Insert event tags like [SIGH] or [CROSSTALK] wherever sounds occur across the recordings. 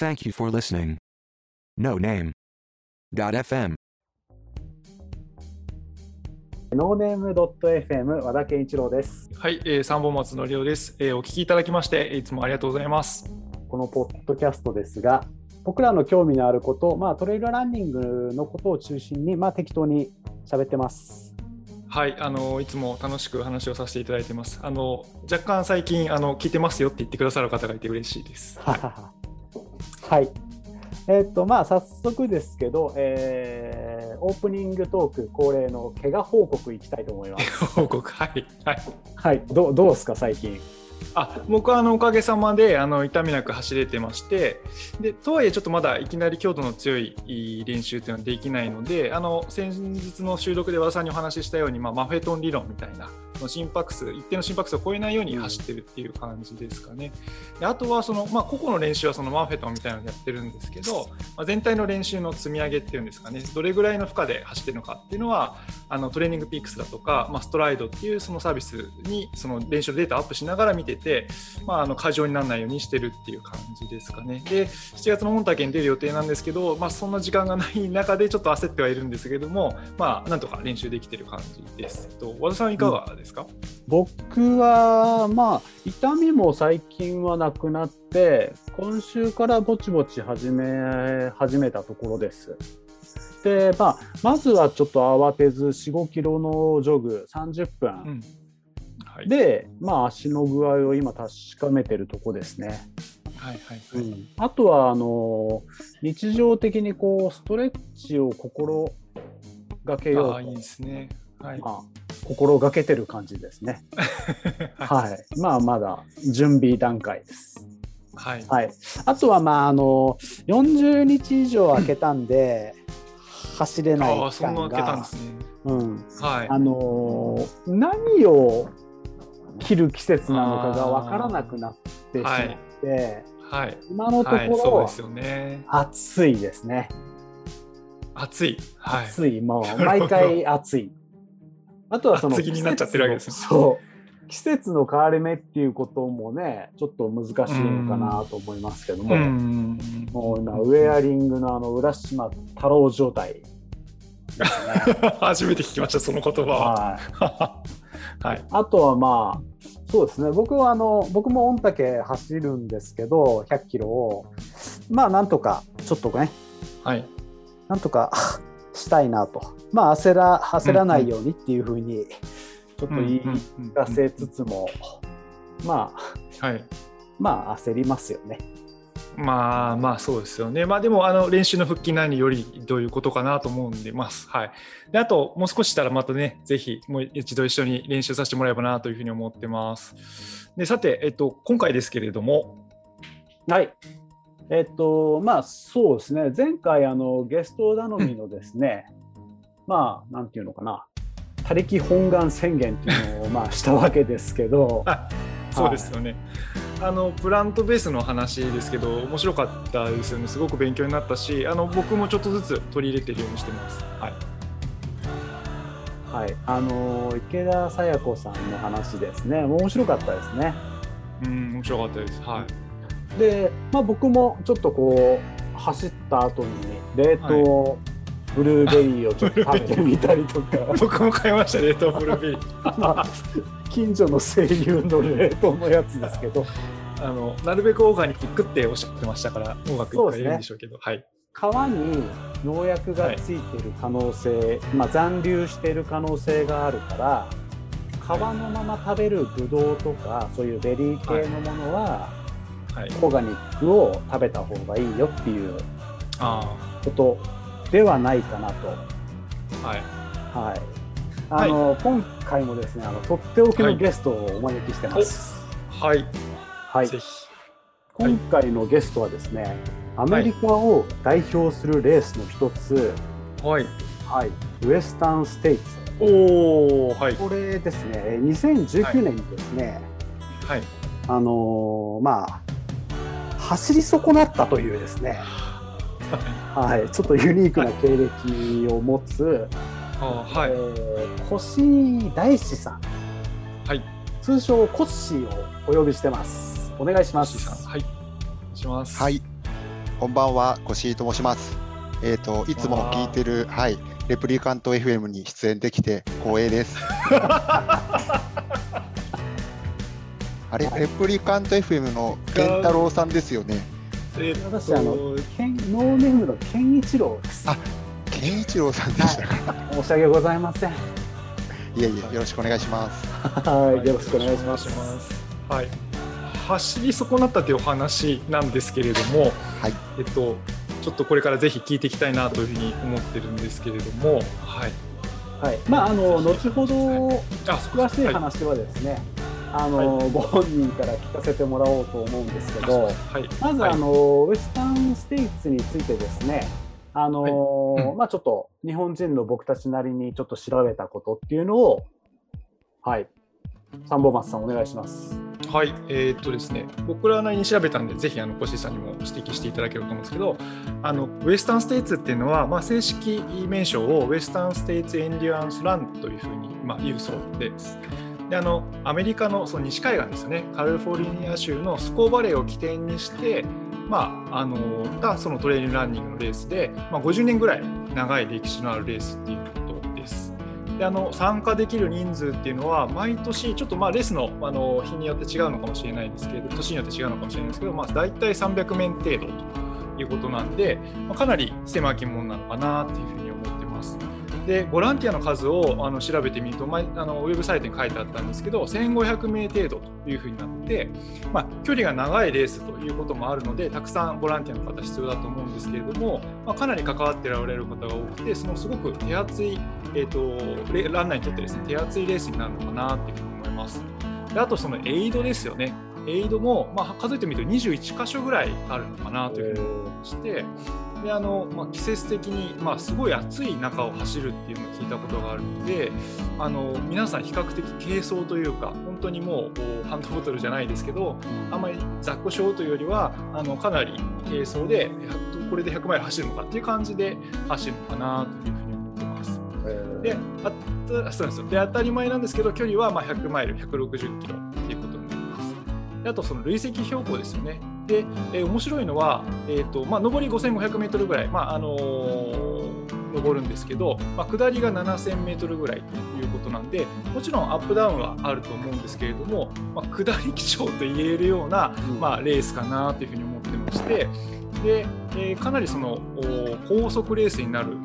Thank you for listening. No name. FM. ノーネームドット FM 和田健一郎です。はい、えー、三本松のりおです、えー。お聞きいただきまして、いつもありがとうございます。このポッドキャストですが、僕らの興味のあること、まあ、トレイルランニングのことを中心に、まあ、適当に喋ってます。はい、あのいつも楽しく話をさせていただいてます。あの若干最近あの聞いてますよって言ってくださる方がいて嬉しいです。はい。はい。えっとまあ早速ですけど、えー、オープニングトーク恒例の怪我報告いきたいと思います。[LAUGHS] 報告はいはい。はい。どうどうですか最近？あ僕はあのおかげさまであの痛みなく走れてましてでとはいえちょっとまだいきなり強度の強い練習っていうのはできないのであの先日の収録で和田さんにお話ししたように、まあ、マフェトン理論みたいなの心拍数一定の心拍数を超えないように走ってるっていう感じですかね。であとはその、まあ、個々の練習はそのマフェトンみたいなのやってるんですけど、まあ、全体の練習の積み上げっていうんですかねどれぐらいの負荷で走ってるのかっていうのはあのトレーニングピークスだとか、まあ、ストライドっていうそのサービスにその練習データアップしながら見てて、まあ、あの過剰にならないようにしてるっていう感じですかね。で7月の本体に出る予定なんですけど、まあ、そんな時間がない中でちょっと焦ってはいるんですけども、まあ、なんとか練習できてる感じです。と和田さんいかがですか、うん、僕はまあ痛みも最近はなくなって今週からぼちぼち始め始めたところです。でまあ、まずはちょっと慌てず4、5キロのジョグ30分、うん。はい、で、まあ、足の具合を今確かめてるとこですね。はいはいはい。うん、あとはあの日常的にこうストレッチを心がけようと。いいですね、はい。まあ、心がけてる感じですね。[LAUGHS] はい、まあまだ準備段階です。はい、はい、あとはまああの40日以上空けたんで走れない期間が、ね、うん。はい、あの何を切る季節なのかが分からなくなってしまって、はい。はい、今のところ、はい、そうですよね、暑いですね。暑い、はい、暑い、もう毎回暑い。あとはその季になっちゃってるわけです、ね、そう。季節の変わり目っていうこともねちょっと難しいのかなと思いますけども、もう今ウェアリングのあの浦島太郎状態、ね、[LAUGHS] 初めて聞きましたその言葉は、はい。[LAUGHS] はい、あとはまあそうですね。僕はあの僕も御嶽走るんですけど100キロを。まあなんとかちょっとね、はい、なんとか [LAUGHS] したいなとまあ焦ら焦らないようにっていうふうにちょっと言い聞かせつつもまあ、はい、まあ焦りますよね。まあまあそうですよね。まあでもあの練習の復帰内によりどういうことかなと思うんでます。はい。であともう少ししたらまたねぜひもう一度一緒に練習させてもらえばなというふうに思ってます。でさてえっと今回ですけれどもはい。えっとまあそうですね。前回あのゲスト頼みのですね、うん、まあなんていうのかな。他力本願宣言っていうのをまあしたわけですけど。[LAUGHS] そうですよね、はい、あのプラントベースの話ですけど面白かったですよね。すごく勉強になったしあの僕もちょっとずつ取り入れてるようにしてます。はい、はい、あの池田紗也子さんの話ですね。面白かったですね。うん面白かったです。はいで、まあ、僕もちょっとこう走った後に冷凍、はいブルーベリーをちょっと食べてみたりとか。僕も買いました冷凍ブルーベリー、[LAUGHS] まあ、近所の生乳の冷凍のやつですけど。あのなるべくオーガニックっておっしゃってましたからうまくいってるんでしょうけど、ね、はい、皮に農薬がついている可能性、はい、まあ、残留している可能性があるから皮のまま食べるブドウとかそういうベリー系のものは、はい、オーガニックを食べた方がいいよっていうことではないかなと。はい。はい。あの、はい、今回もですね、あの、とっておきのゲストをお招きしてます。はい。はい。ぜひ。今回のゲストはですね、アメリカを代表するレースの一つ、はい。はい。ウエスタンステイツ。おお、はい。これですね、2019年にですね、はい。はい、あのー、まあ、走り損なったというですね、はい、ちょっとユニークな経歴を持つ、はい。えー、越大志さん、はい、通称コッシーをお呼びしてます。お願いします。はい、します。はい、こんばんは、越井と申します。えっ、と、いつも聞いてる、はい、レプリカント FM に出演できて光栄です。[LAUGHS] あれ、レプリカント FM の健太郎さんですよね。えー私あのケンノーネームの健一郎です。あ健一郎さんでしたか。[LAUGHS] 申し訳ございません。いえいえ、よろしくお願いします。はい、よろしくお願いします。はい、走り損なったというお話なんですけれども、はい、えっと、ちょっとこれからぜひ聞いていきたいなというふうに思ってるんですけれども、はい、はい、まああの後ほどあ詳しい話はですね、あの、ご本人から聞かせてもらおうと思うんですけど、はい、まず、はい。あのウェスタンステイツについてですね、あのはい。うん。まあちょっと日本人の僕たちなりにちょっと調べたことっていうのを、はい、サンボマスさんお願いします。はい、えーっとですね、僕らなりに調べたんで、ぜひあの越井さんにも指摘していただければと思うんですけど、あのウエスタンステイツっていうのは、まあ、正式名称をウエスタンステイツエンデュアンスランというふうに、まあ、言うそうです。であのアメリカのその西海岸ですね、カリフォルニア州のスコーバレーを起点にして、まあ、あのがそのトレイルランニングのレースで、まあ、50年ぐらい長い歴史のあるレースっていうことです。であの参加できる人数っていうのは毎年ちょっとまあレースのあの日によって違うのかもしれないですけど年によって違うのかもしれないですけど、まあ、大体300名程度ということなんで、まあ、かなり狭き門なのかなっていうふうに思って。でボランティアの数をあの調べてみると、まあ、あのウェブサイトに書いてあったんですけど1500名程度というふうになって、まあ、距離が長いレースということもあるのでたくさんボランティアの方必要だと思うんですけれども、まあ、かなり関わってられる方が多くてそのすごく手厚い、えー、とランナーにとってですね手厚いレースになるのかなというふうに思います。であとそのエイドですよね。エイドも、まあ、数えてみると21箇所ぐらいあるのかなというふうに思して、であのまあ、季節的に、まあ、すごい暑い中を走るっていうのを聞いたことがあるのであの皆さん比較的軽装というか本当にもうハンドボトルじゃないですけどあん。まり雑魚症というよりはあのかなり軽装でこれで100マイル走るのかっていう感じで走るのかなというふうに思ってます。であたそうですよ。で当たり前なんですけど距離はまあ100マイル160キロっていうことあとその累積標高ですよね。で、えー面白いのは、えーとまあ、上り5500メートルぐらい、まああのー登るんですけど、まあ、下りが7000メートルぐらいということなんで、もちろんアップダウンはあると思うんですけれども、まあ、下り基調と言えるような、まあ、レースかなというふうに思ってまして、で、えーかなりそのお高速レースになる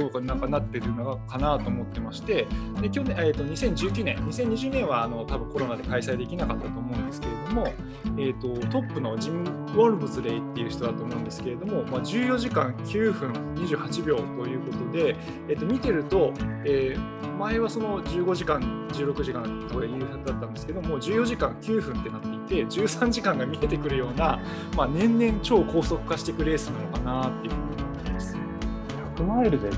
ようなんかなってるのかなと思ってまして、で去年、えー、と2019年、2020年はあの多分コロナで開催できなかったと思うんですけれども、えー、とトップのジム・ウォルブズレイっていう人だと思うんですけれども、まあ、14時間9分28秒ということで、えー、と見てると、えー前はその15時間、16時間とかいうだったんですけども、14時間9分ってなっていて、13時間が見えてくるような、まあ、年々超高速化していくレースなのかなっていうふうに。100マイルで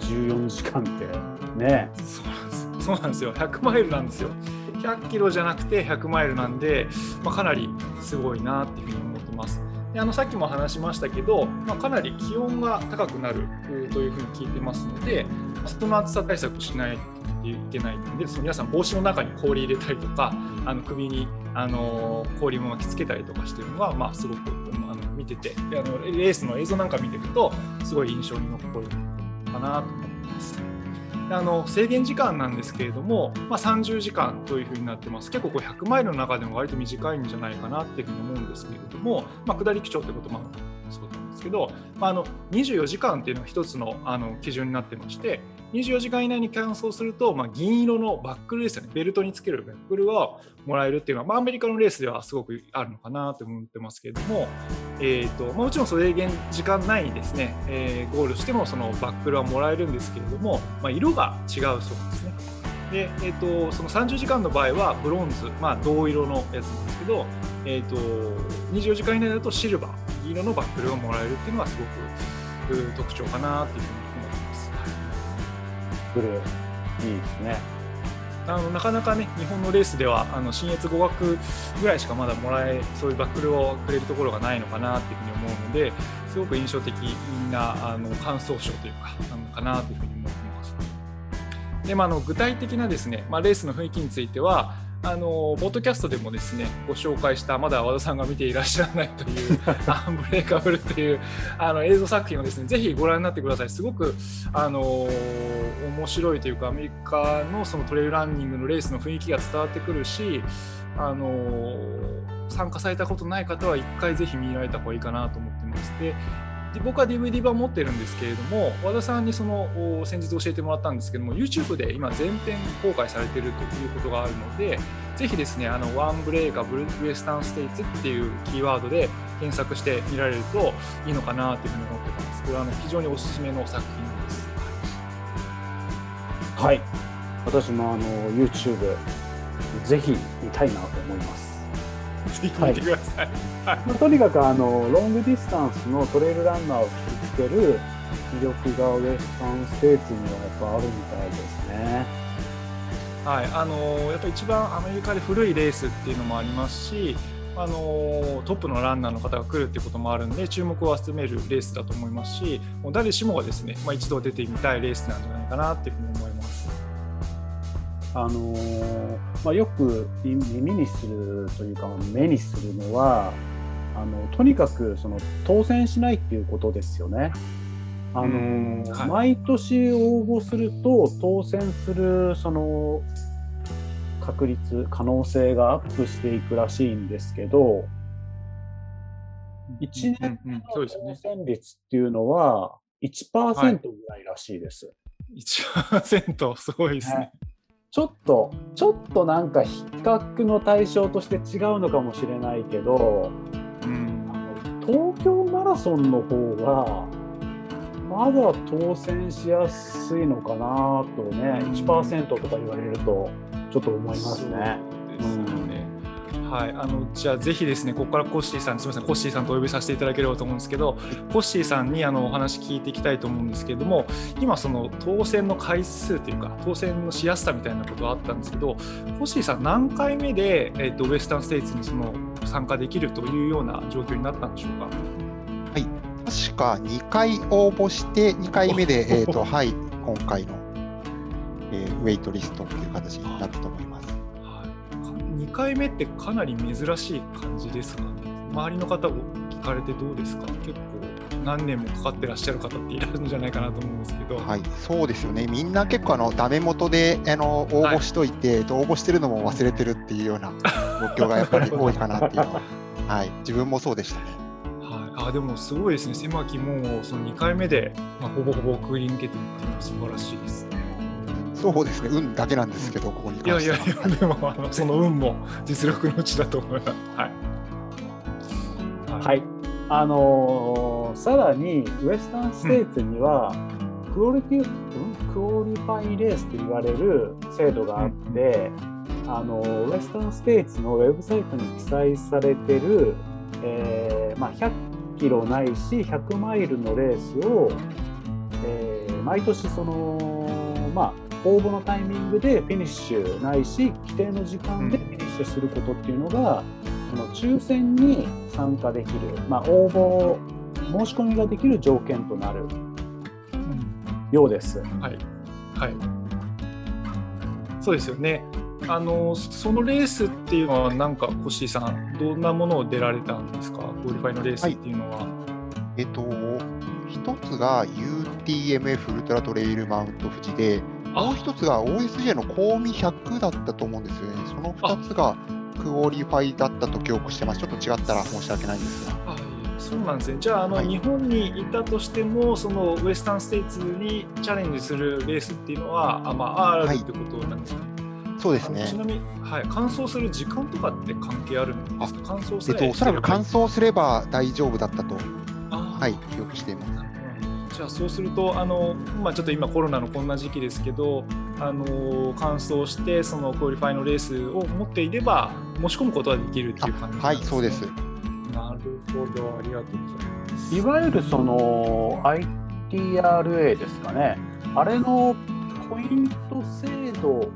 14時間ってね。そうなんです。そうなんですよ。100マイルなんですよ。100キロじゃなくて100マイルなんで、まあ、かなりすごいなっていうふうに思ってます。であのさっきも話しましたけど、まあ、かなり気温が高くなるというふうに聞いてますのでその暑さ対策しないといけないのでその皆さん帽子の中に氷入れたりとかあの首にあの氷も巻きつけたりとかしてるのは、まあ、すごくあ見ててであのレースの映像なんか見てるとすごい印象に残るかなと思います。あの制限時間なんですけれども、まあ、30時間というふうになってます。結構こう100マイルの中でも割と短いんじゃないかなっていうふうに思うんですけれども、まあ、下り基調ということもそうなんですけど、まあ、あの24時間っていうのが一つのあの基準になってまして、24時間以内に完走すると、まあ、銀色のバックルですよね、ベルトにつけるバックルをもらえるっていうのは、まあ、アメリカのレースではすごくあるのかなと思ってますけれども、えーとまあ、もちろんそれ限時間内にですね、えーゴールしてもそのバックルはもらえるんですけれども、まあ、色が違うそうですね。で、えー、とその30時間の場合はブロンズ、まあ、銅色のやつなんですけど、えー、と24時間以内だとシルバー、銀色のバックルがもらえるっていうのはすごく特徴かなというふうに。ブルーいいですね。あのなかなかね、日本のレースでは、あの新越語学ぐらいしかまだもらえ、そういうバックルをくれるところがないのかなっていうふうに思うので、すごく印象的なあの感想賞というか、なのかなというふうに思っています。でまあ、あの具体的なですね、まあ、レースの雰囲気については、あのポッドキャストでもですねご紹介したまだ和田さんが見ていらっしゃらないという [LAUGHS] アンブレイカブルというあの映像作品をですねぜひご覧になってください。すごくあの面白いというかアメリカのそのトレイルランニングのレースの雰囲気が伝わってくるしあの参加されたことない方は一回ぜひ見られた方がいいかなと思ってましてで僕は DVD 版持ってるんですけれども和田さんにそのお先日教えてもらったんですけども YouTube で今全編公開されているということがあるのでぜひですねあのワンブレーカブルウエスタンステイツっていうキーワードで検索して見られるといいのかなというふうに思ってます。これはあの非常におすすめの作品です。はい。私もあの YouTube ぜひ見たいなと思います。ぜひ見てください、はいまあ、とにかくあのロングディスタンスのトレイルランナーを引きつける魅力がウエスタンステーツにはやっぱあるみたいですね。はい、あのやっぱり一番アメリカで古いレースっていうのもありますし、あのトップのランナーの方が来るっていうこともあるんで注目を集めるレースだと思いますしもう誰しもがですね、まあ、一度出てみたいレースなんじゃないかなっていうふうに思います。あのーまあ、よく耳にするというか目にするのはあのとにかくその当選しないっていうことですよね。あのーはい毎年応募すると当選するその確率可能性がアップしていくらしいんですけど1年の当。選率っていうのは1%ぐらいらしいです。1%すごいですね。ちょっと、ちょっとなんか比較の対象として違うのかもしれないけど、東京マラソンの方が、まだ当選しやすいのかなとね、1%とか言われると、ちょっと思いますね。すね。はい、あのじゃあぜひですねここからコッシーさんすみませんコッシーさんとお呼びさせていただければと思うんですけどコッシーさんにあのお話聞いていきたいと思うんですけれども今その当選の回数というか当選のしやすさみたいなことがあったんですけどコッシーさん何回目で、えっとウエスタンステイツにその参加できるというような状況になったんでしょうか？確か2回応募して、2回目で、えーと [LAUGHS] はい、今回の、えーウェイトリストという形になったと思います。はい、2回目ってかなり珍しい感じですか？ね。周りの方を聞かれてどうですか？結構何年もかかってらっしゃる方っていらっしゃるんじゃないかなと思うんですけど。はい、そうですよね。みんな結構あのダメ元であの応募しといて、えっと応募してるのも忘れてるっていうような [LAUGHS] 状況がやっぱり多いかなっていうのは、はい、自分もそうでしたね。はい、あでもすごいですね、狭き門をその2回目で、まあ、ほぼほぼくぐり抜けてるっていうのは素晴らしいですね。そうですね、運だけなんですけど、ここにいやい関しては。やいや、でもあのその運も実力のうちだと思います。はい。はい。あのーさらに、ウエスタンステーツには、クオリティ、うんクオリファイレースと言われる制度があって、あのウエスタンステーツのウェブサイトに記載されてる、えーまあ、100キロないし100マイルのレースを、えー毎年その、まあ、応募のタイミングでフィニッシュないし規定の時間でフィニッシュすることっていうのが、その抽選に参加できる、まあ、応募申し込みができる条件となるようです。はい。はい。そうですよね。あのそのレースっていうのは、なんか、コッシーさん、どんなものを出られたんですか、 qualify のレースっていうのは。えっと、一つが UTMF ウルトラトレイルマウント富士で、もう一つが OSJ のコーミ100だったと思うんですよね。その二つが qualify だったと記憶してます。ちょっと違ったら申し訳ないんですが。あそうなんですね。じゃあ、あの、はい日本にいたとしても、そのウエスタンステイツにチャレンジするレースっていうのは、あまあ、あるはいってことなんですか、そうですねち。なみに、はい、完走する時間とかって関係あるんですか？完走さええっと、おそらく完走すれば大丈夫だったと、はい、記憶しています。ゃあそうするとあの、まあ、ちょっと今コロナのこんな時期ですけどあの完走してその qualify のレースを持っていれば申し込むことはできるっていう感じあはい、そうです。なるほどありがとうございますいわゆるその ITRA ですかね、あれのポイント制度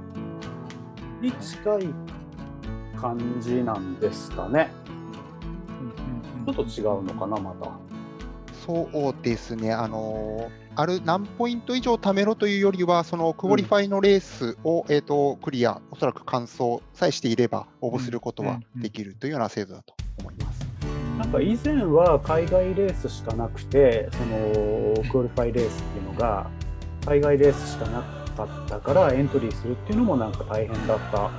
に近い感じなんですかね。うんうんうんちょっと違うのかな、また。そうですね、あのある何ポイント以上貯めろというよりは、その qualify のレースを、えー、とクリア、おそらく完走さえしていれば、応募することはできるというような制度だと思います。なんか以前は海外レースしかなくて、その qualify レースっていうのが、海外レースしかなかったからエントリーするっていうのもなんか大変だった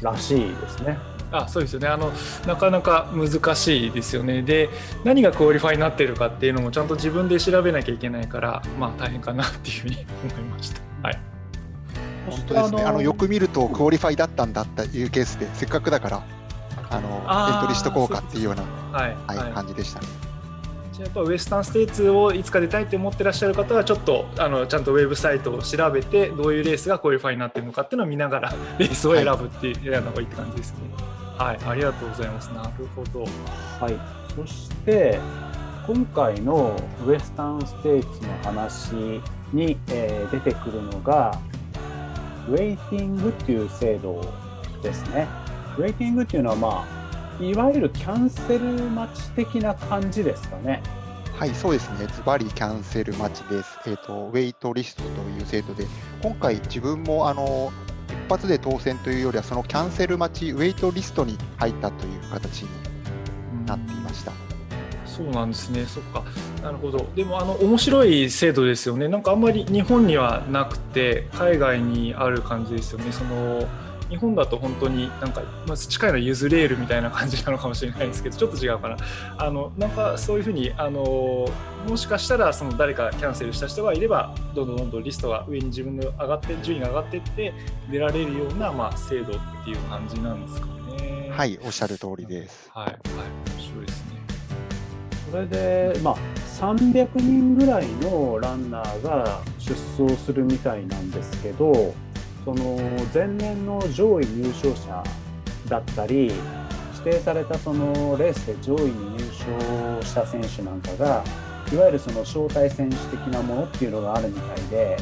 らしいですね。あそうですよね。あのなかなか難しいですよね。で何が qualify になってるかっていうのもちゃんと自分で調べなきゃいけないからまあ大変かなっていうふうに [LAUGHS] 思いました。はい。本当ですね。あのよく見ると qualify だったんだっていうケースで、せっかくだから、あのエントリーしとこうかっていうような、はい、はいはい。感じでしたね。じゃあやっぱウエスタンステーツをいつか出たいって思ってらっしゃる方はちょっとあのちゃんとウェブサイトを調べてどういうレースが qualify になってるのかっていうのを見ながらレースを選ぶっていう選んだ方がいいって感じですね。はい、ありがとうございますなるほどはい、そして今回のウエスタンステーツの話に、えー出てくるのがウェイティングっていう制度ですね。ウェイティングっていうのはまあいわゆるキャンセル待ち的な感じですかね。はい、そうですね。ズバリキャンセル待ちです。えっ、と、ウェイトリストという制度で、今回自分もあの一発で当選というよりは、そのキャンセル待ち、ウェイトリストに入ったという形になっていました。そうなんですね、そっか、なるほど、でもあの面白い制度ですよね、なんかあんまり日本にはなくて、海外にある感じですよね、その日本だと本当になんか、まず近いのはユズレールみたいな感じなのかもしれないですけど、ちょっと違うかな、あのなんかそういうふうにあの、もしかしたらその誰かキャンセルした人がいれば、どんどんどんどんリストが上に自分の上がって、順位が上がっていって、出られるような、まあ、制度っていう感じなんですかね。、はいい、おっしゃる通りです。はい、はい、面白いですね。それで、まあ、300人ぐらいのランナーが出走するみたいなんですけど、その前年の上位入賞者だったり、指定されたそのレースで上位に入賞した選手なんかが、いわゆるその招待選手的なものっていうのがあるみたいで、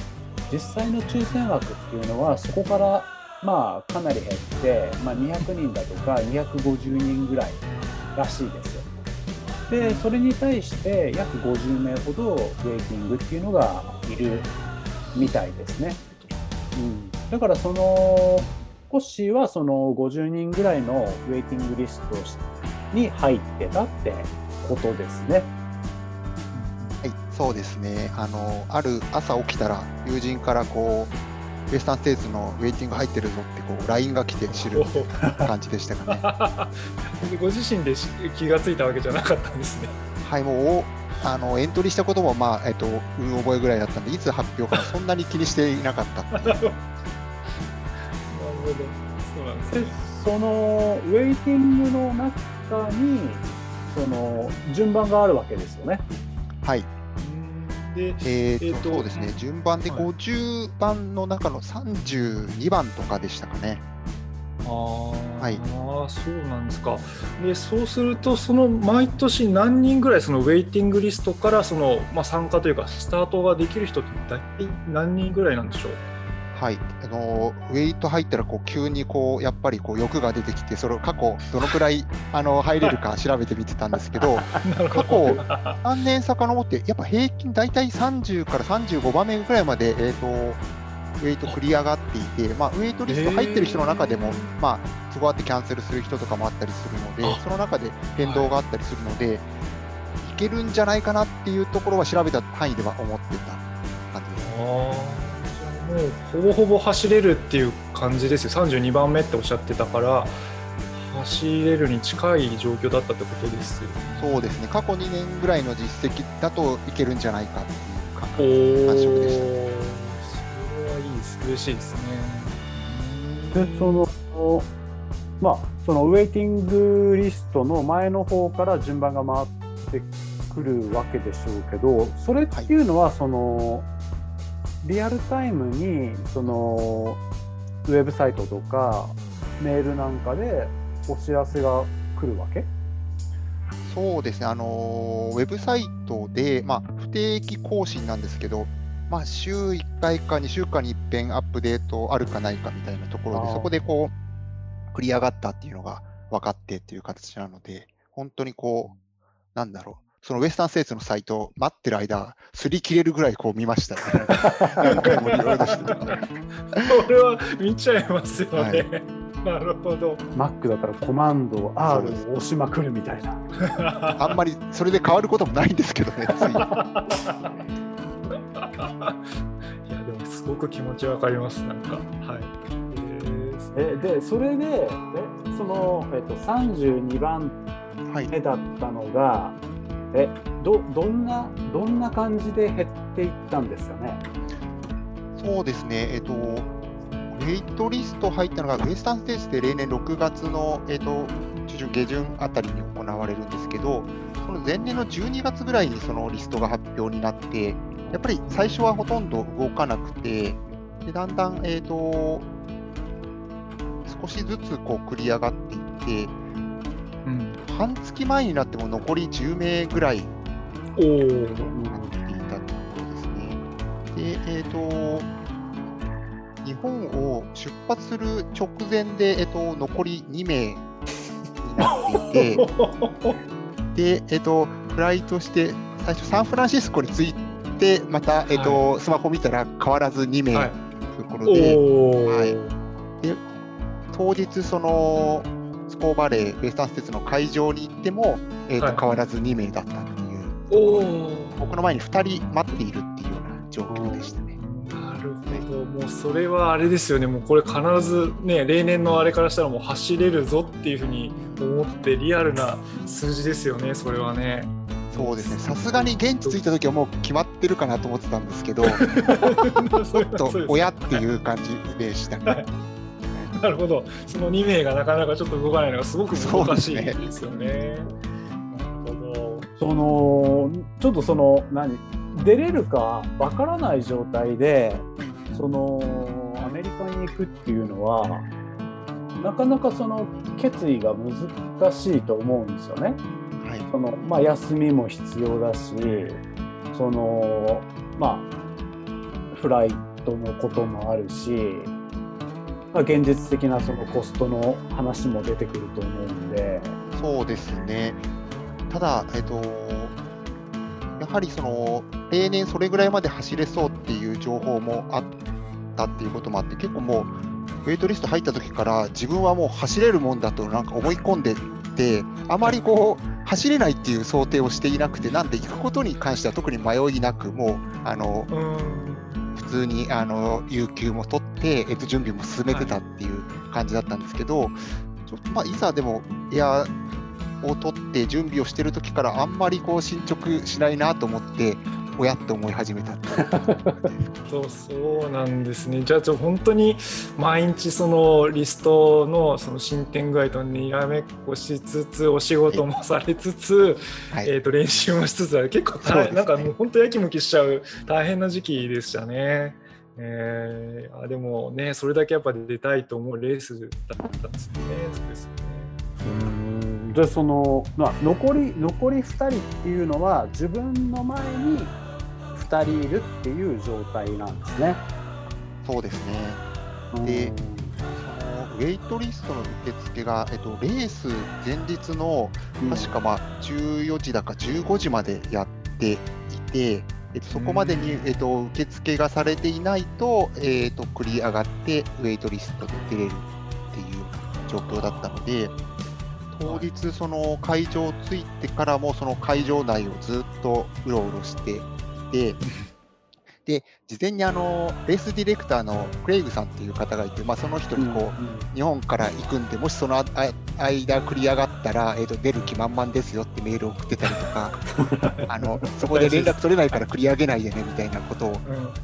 実際の抽選枠っていうのは、そこからまあかなり減って、まあ、200人だとか250人ぐらいらしいですよ。でそれに対して約50名ほどウェイティングっていうのがいるみたいですね。うん、だからそのコッシーはその50人ぐらいのウェイティングリストに入ってたってことですね。はい、そうですね。あの、ある朝起きたら、友人からこう、ウエスタンステーツのウェイティング入ってるぞってこう LINE が来て知る感じでしたかね。[LAUGHS] ご自身でし気がついたわけじゃなかったんですね。はい、もうおあのエントリーしたことも、まあえっと、うる覚えぐらいだったんで、いつ発表かそんなに気にしていなかったっ [LAUGHS] ほど。そうなんですでね。そのウェイティングの中にその順番があるわけですよね。はい、で、えーとえーとそうですね、順番ではい50番の中の32番とかでしたかね。あーはいあー、そうなんですか。で、そうすると、その毎年何人ぐらいそのウェイティングリストからその、まあ、参加というか、スタートができる人って大体何人ぐらいなんでしょう？はい、あのウェイト入ったらこう急にこうやっぱりこう欲が出てきて、それを過去どのくらいあの入れるか調べてみてたんですけど、[LAUGHS] 過去3年遡って、やっぱ平均大体30から35番目ぐらいまで、えー、とウェイト繰り上がっていて、まあ、ウェイトリスト入ってる人の中でも、まあ、都合あってキャンセルする人とかもあったりするのであ、その中で変動があったりするので、い、けるんじゃないかなっていうところは調べた範囲では思ってた感じです。もうほぼほぼ走れるっていう感じですよ。32番目っておっしゃってたから走れるに近い状況だったってことですよね。そうですね、過去2年ぐらいの実績だといけるんじゃないかっていう感触でした。ね。それはいいです嬉しいですね。でそのまあそのウェイティングリストの前の方から順番が回ってくるわけでしょうけどそれっていうのはそのリアルタイムにそのウェブサイトとかメールなんかでお知らせが来るわけ？そうですね、あのーウェブサイトで、まあ、不定期更新なんですけど、まあ、週1回か2週間に一遍アップデートあるかないかみたいなところで、そこでこう、繰り上がったっていうのが分かってっていう形なので、本当にこう、なんだろう、そのウエスタンステーツのサイト、待ってる間、擦り切れるぐらいこう見ましたね。[LAUGHS] 何回もリロードしてこれは見ちゃいますよね。はいなるほど。Mac だったらコマンド R を押しまくるみたいな。[LAUGHS] あんまりそれで変わることもないんですけどね、つい。[LAUGHS] いやでもすごく気持ちわかりますなんかはい。えでそれでえその、えっと、32番はい。目だったのがえどどんなどんな感じで減っていったんですかね？そうですね、えっと、ウェイトリスト入ったのが、ウエスタンステーツで例年6月の、えっと、中旬、下旬あたりに行われるんですけど、その前年の12月ぐらいにそのリストが発表になって、やっぱり最初はほとんど動かなくて、でだんだん、えっと、少しずつこう繰り上がっていって、半月前になっても残り10名ぐらいおお。なっていたところですね。で、えっ、と、日本を出発する直前で、えっ、と、残り2名になっていて、[LAUGHS] で、えっ、と、フライトして、最初サンフランシスコに着いて、また、えっ、と、スマホ見たら変わらず2名はいというところで、おお。はい当日、その、スコーバレー、ウエスタンステーツの会場に行っても、えっ、と、はい変わらず2名だったっていう。おお。僕の前に2人待っているっていうような状況でしたね。なるほど、もうそれはあれですよね、もうこれ必ずね、例年のあれからしたらもう走れるぞっていうふうに思って、リアルな数字ですよね、それはね。そうですね、さすがに現地着いた時はもう決まってるかなと思ってたんですけど、[LAUGHS] ちょっと親っていう感じでしたね。[LAUGHS] なるほど、その2名がなかなかちょっと動かないのがすごく難しいですよね。そのちょっとその何？出れるかわからない状態でそのアメリカに行くっていうのはなかなかその決意が難しいと思うんですよね。はい、そのまあ、休みも必要だしそのまあフライトのこともあるし、まあ、現実的なそのコストの話も出てくると思うんで。そうですね。ただ、えっと、やはりその例年それぐらいまで走れそうっていう情報もあったっていうこともあって、結構もう、ウェイトリスト入った時から自分はもう走れるもんだとなんか思い込んでて、あまりこう、走れないっていう想定をしていなくて、なんで行くことに関しては特に迷いなく、もう、あの、うん普通にあの有給も取って、えっと、準備も進めてたっていう感じだったんですけど、ちょっとまあ、いざでもエアを取って準備をしてる時からあんまりこう進捗しないなと思って、親って思い始めた [LAUGHS] そうそうなんですね。じゃあちょ本当に毎日そのリストのその進展具合とにらめっこしつつお仕事もされつつ、はい。えー、と練習もしつつ結構そうですね。大なんかもう本当やきもきしちゃう大変な時期でしたね。えー、あでもねそれだけやっぱ出たいと思うレースだったんですよね。そうですよね。うんでその、まあ、残り残り2人っていうのは自分の前に2人いるっていう状態なんですね。そうですね。でそのウェイトリストの受付が、えっと、レース前日のうん確かまあ14時だか15時までやっていて、えっと、そこまでに、えっと、受付がされていないと、えっと、繰り上がってウェイトリストで出れるっていう状況だったので、当日、その会場着いてからも、その会場内をずっとうろうろしていて、で、事前にあのレースディレクターのクレイグさんっていう方がいて、まあ、その人にこう、日本から行くんで、もしその間繰り上がったら、えー、と出る気満々ですよってメールを送ってたりとか、[LAUGHS] あのそこで連絡取れないから繰り上げないでねみたいなことを、うん。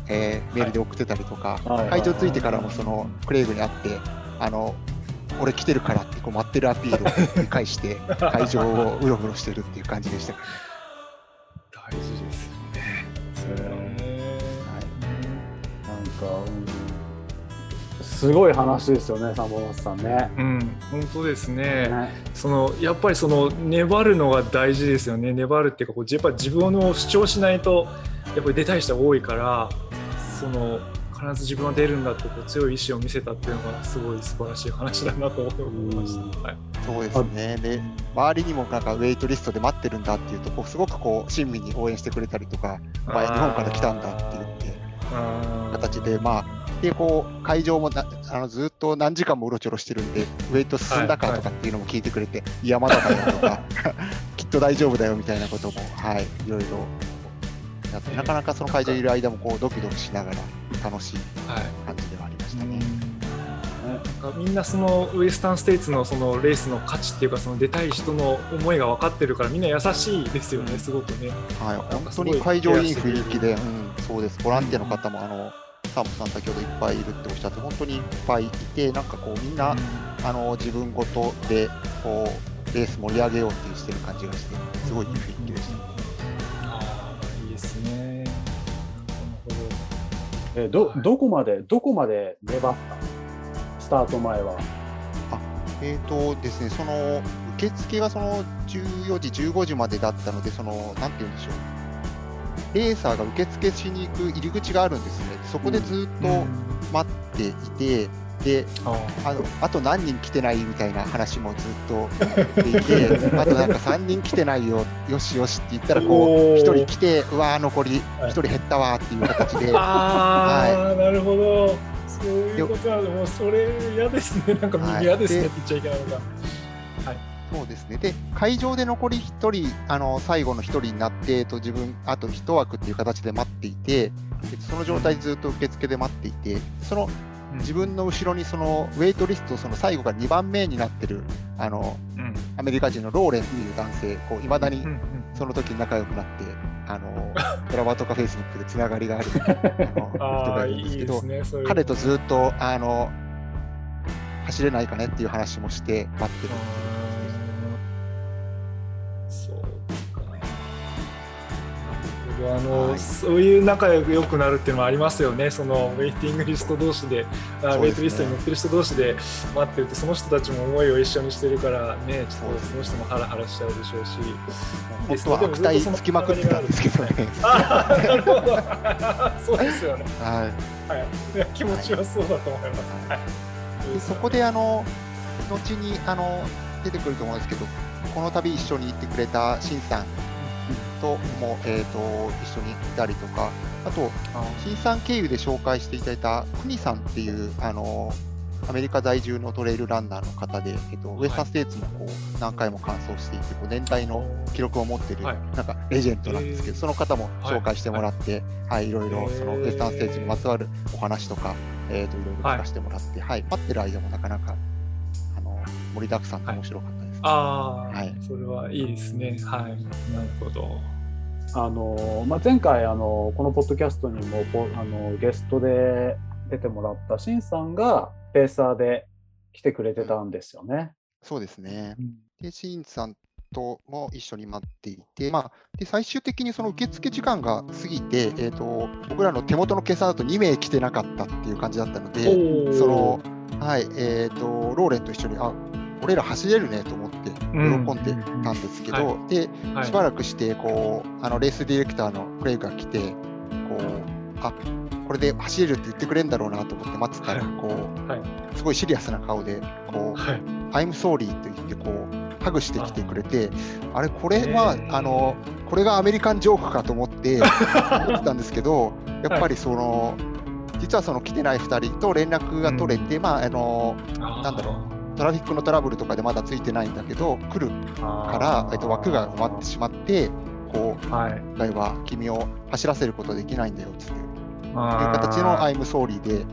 えーメールで送ってたりとか、はい。会場着いてからもそのクレイグに会って、あの俺来てるからってこう待ってるアピールを繰り返して、[LAUGHS] 会場をうろうろしてるっていう感じでした。大事ですよね。それはねなんか、うんすごい話ですよね、サンボマスさんね。うん、本当ですね。ねそのやっぱりその粘るのが大事ですよね。粘るっていうかこうやっぱ自分を主張しないとやっぱり出たい人が多いから、その必ず自分は出るんだってこう強い意志を見せたっていうのがすごい素晴らしい話だなと思いました。はい。そうですね。で、周りにもなんかウェイトリストで待ってるんだっていうと、こうすごくこう親身に応援してくれたりとか、お前日本から来たんだって言って、形で、まあ、で、こう、会場もなあのずっと何時間もうろちょろしてるんで、ウェイト進んだかとかっていうのも聞いてくれて、いや、まだだよとか、[LAUGHS] きっと大丈夫だよみたいなことも、はい、いろいろやって、なかなかその会場にいる間もこうドキドキしながら楽しいはい。感じではありましたね。なんかみんなそのウエスタンステイツのそのレースの価値っていうかその出たい人の思いが分かってるからみんな優しいですよねすごくね。はい、本当に会場いい雰囲気で、うん、そうです、ボランティアの方も、あの、サンさん先ほどいっぱいいるっておっしゃって、本当にいっぱいいて、なんかこう、みんな、あの、自分ごとで、こう、レース盛り上げようってしてる感じがして、すごいいい雰囲気でした。えどどこまでどこまで粘った？のスタート前は。えーとですね、その、受付がその14時、15時までだったので、その、なんて言うんでしょう。レーサーが受付しに行く入り口があるんですね。そこでずっと待っていて、で、ああのあと何人来てないみたいな話もずっとしていて、[LAUGHS] あとなんか3人来てないよ、よしよしって言ったら、こう、おー。1人来て、うわー、残りはい。1人減ったわーっていう形で、[LAUGHS] あー、なるほど。そういうことなのもうそれ嫌ですね。なんかはい。嫌ですねでって言っちゃいけないのか。そうですね。で、会場で残り1人、あの最後の1人になって、えっと自分、あと1枠っていう形で待っていて、えっとその状態でずっと受付で待っていて、その自分の後ろにそのウェイトリスト、その最後が2番目になってる、あのうんアメリカ人のローレンっていう男性、こう未だにその時に仲良くなって、あの [LAUGHS] ドラマとかフェイスブックでつながりがあるあの [LAUGHS] 人がいいるんですけどいです、ね。彼とずっとあの走れないかねっていう話もして待ってる。そうどあの、はい。そういう仲良くなるっていうのもありますよね、そのウェイティングリスト同士で、ですね。ウェイトリストに乗ってる人同士で待ってるって、その人たちも思いを一緒にしてるから、ね、ちょっとその人もハラハラしちゃうでしょうし、本当は悪態つきまくってたんですけどね。ああ、なるほど、[LAUGHS] そうですよね、はい。はい、いや気持ちはそうだと思います。はい。でそこであの後にあの出てくると思うんですけど、この度一緒に行ってくれたシンさんとも、えー、と一緒にいたりとか、あと、シンさん経由で紹介していただいたクニさんっていうあのアメリカ在住のトレイルランナーの方で、えっとウェスタンステーツもこう何回も完走していて、こう年代の記録を持ってい。なんかレジェンドなんですけど、その方も紹介してもらって、はい、いろいろそのウェスタンステーツにまつわるお話とか、えー、といろいろ聞かせてもらって、はい、待ってる間もなかなかあの盛りだくさんで面白かったです。ああ、はいそれはいいですね。はい、なるほど。あのまあ、前回あのこのポッドキャストにもポあのゲストで出てもらったシンさんがペーサーで来てくれてたんですよね。そうですね。で、シンさんとも一緒に待っていて、まあ、で最終的にその受付時間が過ぎて、えー、と僕らの手元の計算だと2名来てなかったっていう感じだったので、その、はい、えっ、と、ローレンと一緒に、あ、俺ら走れるねと思って喜うん。んでたんですけど、はで、はい。しばらくして、こう、あの、レースディレクターのクレイが来て、こう、あ、これで走れるって言ってくれるんだろうなと思って待ってたら、はい。こう、はい。すごいシリアスな顔で、こう、はい。I'm sorry と言って、こう、ハグしてきてくれて、あれ、これはあの、これがアメリカンジョークかと思って、[LAUGHS] 思ってたんですけど、やっぱりその、実はその来てない2人と連絡が取れて、まあ、あの、なんだろトラフィックのトラブルとかでまだついてないんだけど、来るから、えっと、枠が埋まってしまって、こう、はい。今回は君を走らせることできないんだよっていう形の I'm sorry で、っ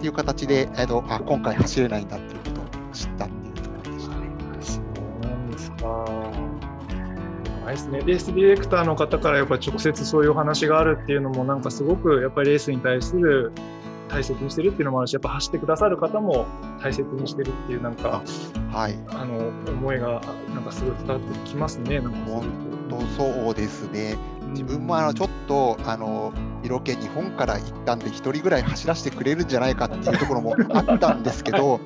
ていう形で、えっと、あ、今回走れないんだっていうことを知ったっていうところでしたね。そうなんですか。ないですね。レースディレクターの方からやっぱ直接そういうお話があるっていうのもなんかすごくやっぱりレースに対する大切にしてるっていうのもあるし、やっぱ走ってくださる方も大切にしてるっていうなんかはい。あの思いがなんかすごい伝わってきますね。なんかそうですね。自分もあのちょっとあの色気日本から行ったんで一人ぐらい走らせてくれるんじゃないかっていうところもあったんですけど、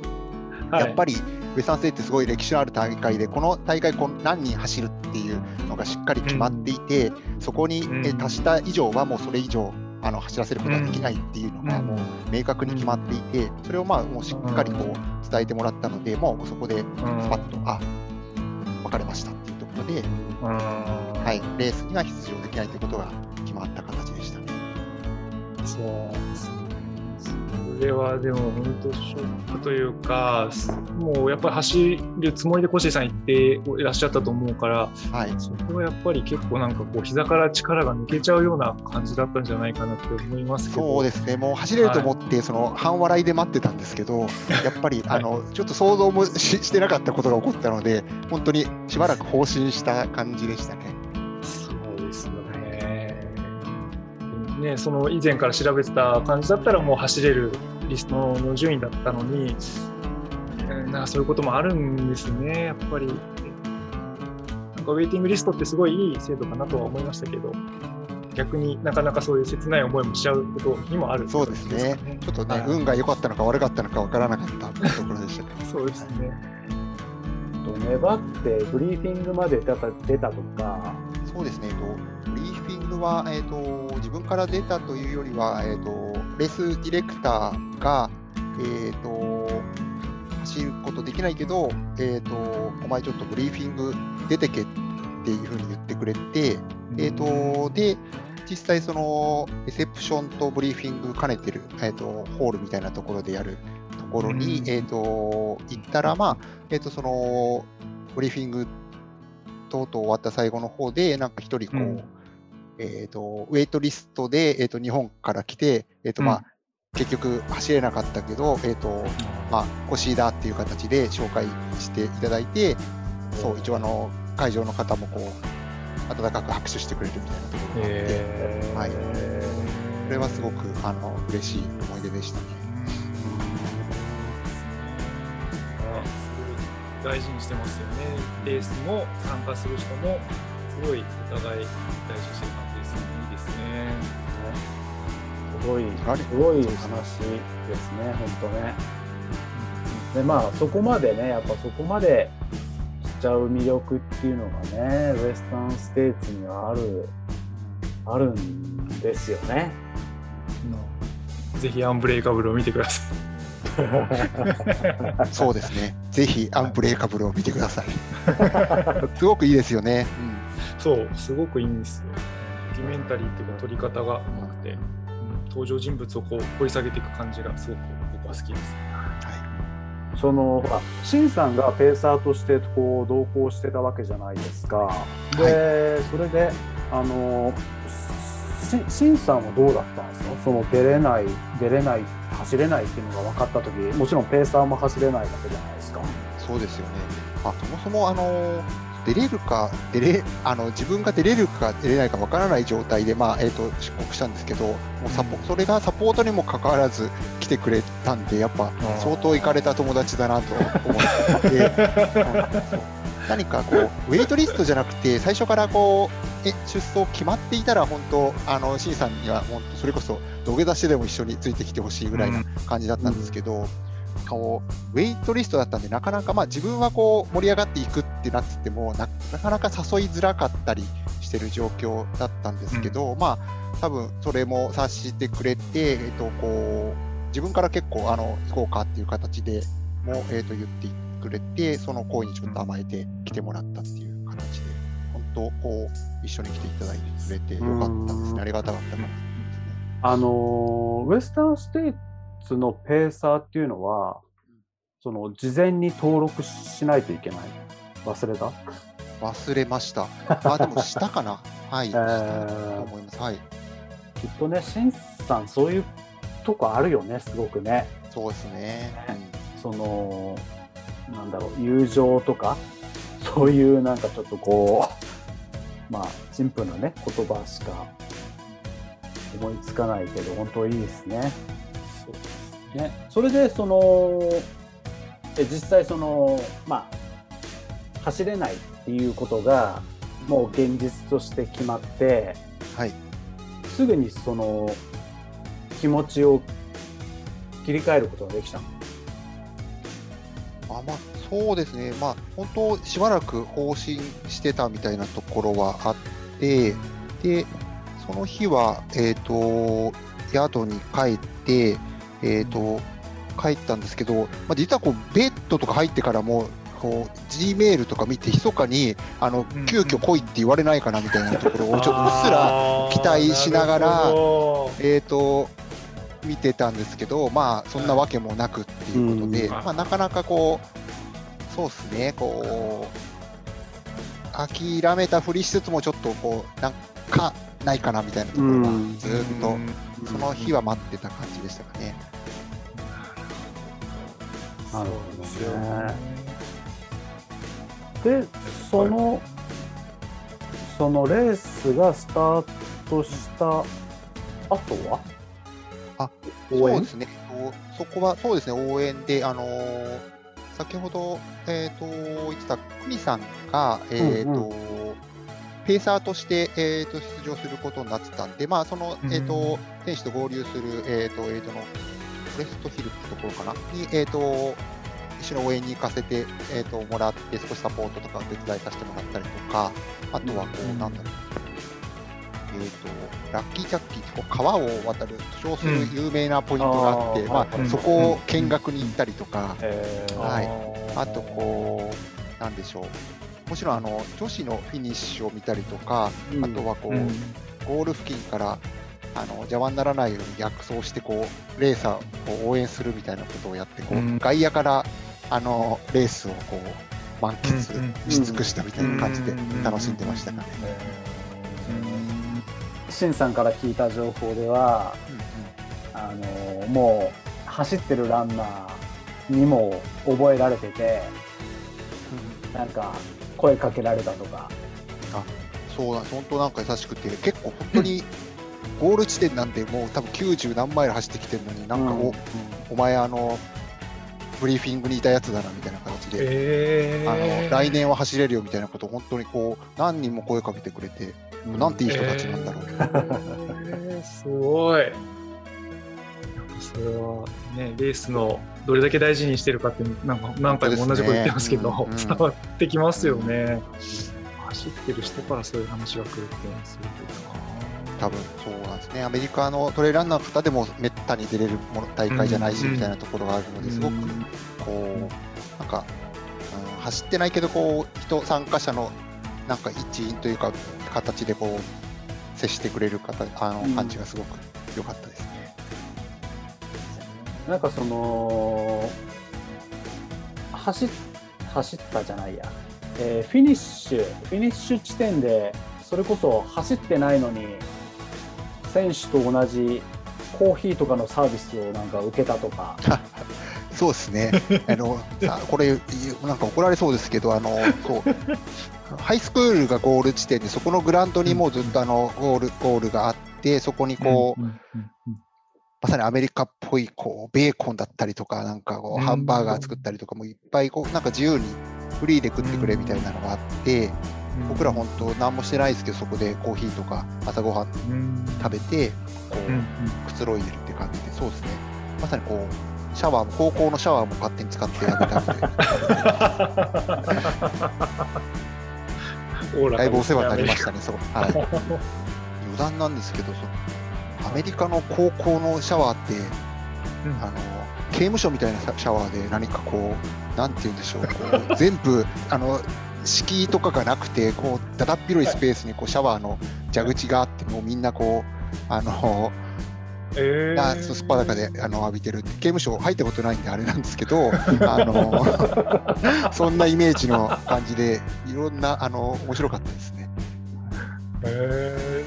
やっぱりりウェスタンステイってすごい歴史のある大会でこの大会こう何人走るっていうのがしっかり決まっていて、そこに達した以上はもうそれ以上あの走らせることができないっていうのがうん。もう明確に決まっていて、それをまあもうしっかりこう伝えてもらったので、もうそこでスパッと、あ分かれましたっていうところで、ははい、レースには出場できないということが決まった形でしたね。そうれはでも本当ショックというか、もうやっぱり走るつもりでコシーさん言っていらっしゃったと思うから、はい、そこはやっぱり結構なんかこう膝から力が抜けちゃうような感じだったんじゃないかなって思いますけど。そうですね、もう走れると思って、その半笑いで待ってたんですけど、やっぱり、あのちょっと想像もししてなかったことが起こったので、本当にしばらく放心した感じでしたね。ね、その以前から調べてた感じだったらもう走れるリストの順位だったのに、うんなんかそういうこともあるんですね、やっぱり。なんかウェイティングリストってすごいいい制度かなとは思いましたけど、逆になかなかそういう切ない思いもしちゃうことにもあるそうですねちょっとね、はい運が良かったのか悪かったのか分からなかったところでしたね。[LAUGHS] そうですね。と粘ってブリーフィングまで出た出たとか、そうですね、は、えっと、自分から出たというよりは、えっと、レースディレクターが、えっと、走ることできないけど、えっと、お前ちょっとブリーフィング出てけっていうふうに言ってくれて、えっと、で、実際その、レセプションとブリーフィング兼ねてる、えっと、ホールみたいなところでやるところに、うん。えっと、行ったら、まあ、えっと、その、ブリーフィングとうとう終わった最後の方で、なんか一人こう、うんえっ、と、ウェイトリストで、えっ、と、日本から来て、えっ、と、まあ、結局走れなかったけど、えっ、と、まあ、腰だっていう形で紹介していただいて、そう、一応あの、会場の方もこう、温かく拍手してくれるみたいなところがあって、えー。はい。これはすごく、あの、嬉しい思い出でしたね。大事にしてますよね。レースも参加する人もすごいお互い大事にしてる感じですね。いいですね。すごいすごい話ですね、本当ね。でまあそこまでねやっぱそこまでしちゃう魅力っていうのがねウエスタンステーツにはあるあるんですよね。ぜひアンブレイカブルを見てください。[LAUGHS] そうですね。ぜひ、アンブレイカブルを見てください。すごくいいですよね。そう、すごくいいんですよ。ュメンタリーっていうか撮り方がうまくて、うん登場人物をこう掘り下げていく感じがすごく僕は好きです。はそのほらシンさんがペーサーとしてこう同行してたわけじゃないですか。で、それであのしシンさんはどうだったんですか？その出れない出れない走れないっていうのが分かった時もちろんペーサーも走れないわけじゃないですか。い。そうですよね。あそもそも、あの、出れるか、出れ、あの、自分が出れるか出れないかわからない状態で、まあ、えっ、と、出国したんですけど、もうサポ、それがサポートにもかかわらず来てくれたんで、やっぱ、相当行かれた友達だなと思って。[LAUGHS] 何かこう、ウェイトリストじゃなくて、最初からこう、え出走決まっていたら、本当、あの、シンさんには、本当、それこそ、土下座してでも一緒についてきてほしいぐらいな感じだったんですけど、こうウェイトリストだったんで、なかなか、まあ、自分はこう盛り上がっていくってなっててもな、なかなか誘いづらかったりしてる状況だったんですけど、まあ、多分それも察してくれて、えっと、こう自分から結構あの行こうかっていう形でも、えっと言ってくれて、その声にちょっと甘えて来てもらったっていう形で、本当、こう一緒に来ていただいてくれてよかったですうん。ね、ありがたかったですね。あのウエスタンステーツのペーサーっていうのはその事前に登録しないといけない忘れた？忘れました。あ、でもしたかな？[LAUGHS] はい、したーと思います。はい。きっとね、シンさん、そういうとこあるよね、すごくね。そうですね。その、なんだろう、友情とか、そういうなんかちょっとこう、まあ、シンプルなね、言葉しか思いつかないけど、本当いいですね。ね、それで、その、え実際その、まあ、走れないっていうことが、もう現実として決まって、はい。すぐにその気持ちを切り替えることができたの。あまあ、そうですね、まあ、本当、しばらく放心してたみたいなところはあって、で、その日は、えっ、と、宿に帰って、えっ、と、帰ったんですけど、まあ、実はこう、ベッドとか入ってからも、こう、G メールとか見て、密かに、あのうん、急遽来いって言われないかなみたいなところを、ちょっとうっすら、期待しながらえー、と見てたんですけど、まあ、そんなわけもなくっていうことで、うん。まあ、なかなかこう、そうですね、こう、諦めたふりしつつも、ちょっとこう、なんかないかなみたいなところはうん、どずーっと、うん。その日は待ってた感じでしたかね。なるほどそうですよね。で、その、そのレースがスタートした後は？あ応援？そうですね、そそこはそうですね、応援で、あのー先ほど、えっ、と、言ってた久美さんが、えっ、と、うんペーサーとして、えー、と出場することになってたんで、まあ、その、えっ、と、選手と合流する、えっ、と、えっ、との、フォレストヒルってところかな、に、えっ、と、一緒に応援に行かせて、えっ、と、もらって、少しサポートとかお手伝いさせてもらったりとか、あとは、こう、うんなんだろう、えっ、と、ラッキージャッキーってこう川を渡る、少数有名なポイントがあって、まうんあーあ、そこを見学に行ったりとか、えー。はい。あとこう、なんでしょう、もちろんあの女子のフィニッシュを見たりとか、うん。あとはこう、うん。ゴール付近からあの邪魔にならないように逆走してこう、レーサーを応援するみたいなことをやって、こううん。外野からあのレースをこう満喫し尽くしたみたいな感じでうん。楽しんでましたかね。シンさん。から聞いた情報では、あのもう走ってるランナーにも覚えられてて、なん。か声かけられたとか。そうなん。です、本当なん。か優しくて、結構本当にゴール地点なんで、もう多分90何マイル走ってきてるのに、なんか、うん。おお前、あの、ブリーフィングにいたやつだなみたいな形で、えあーの来年は走れるよみたいなことを本当にこう何人も声かけてくれて、なんていい人たちなんだろう、えー。すごい。それはね、レースのどれだけ大事にしてるかって、なんか何回も同じこと言ってますけど、本当ですね。うん。伝わってきますよね。走ってる人からそういう話が来るっていうのはすごい多分そうなんですね、アメリカのトレイルランナーの方でもめったに出れるもの大会じゃないしうんみたいなところがあるので、すごくうんこう、なんか、うん走ってないけど、こう、人、参加者のなんか一員というか、形でこう、接してくれる方、あうんの感じがすごく良かったですね。なんかその走っ走ったじゃないや、えーフィニッシュフィニッシュ地点でそれこそ走ってないのに選手と同じコーヒーとかのサービスをなんか受けたとか [LAUGHS] そうですね。あの、さこれ、なんか怒られそうですけど、あの、そう。ハイスクールがゴール地点で、そこのグラウンドにもうずっとあの、ゴール、ゴールがあって、そこにこう、まさにアメリカっぽい、こう、ベーコンだったりとか、なんかこう、うんハンバーガー作ったりとかもいっぱい、こう、なんか自由にフリーで食ってくれみたいなのがあって、うん僕ら本当何もしてないですけど、そこでコーヒーとか朝ごはんうん食べて、こうくつろいでるって感じで、そうですね。まさにこう、シャワーも、高校のシャワーも勝手に使ってあげたので、[LAUGHS] だいぶお世話になりまししたね、そう。はい。余談なんですけど、そのアメリカの高校のシャワーって、あの、刑務所みたいなシャシャワーで何かこう、なんて言うんでしょう、こう全部、あの、敷居とかがなくて、こう、だだっ広いスペースにこうシャワーの蛇口があって、もうみんなこう、あの、えあそうすっぱだかであの浴びてる刑務所入ったことないんであれなんですけど、[LAUGHS] あの、[LAUGHS] そんなイメージの感じで、いろんな、あの、面白かったですね。えー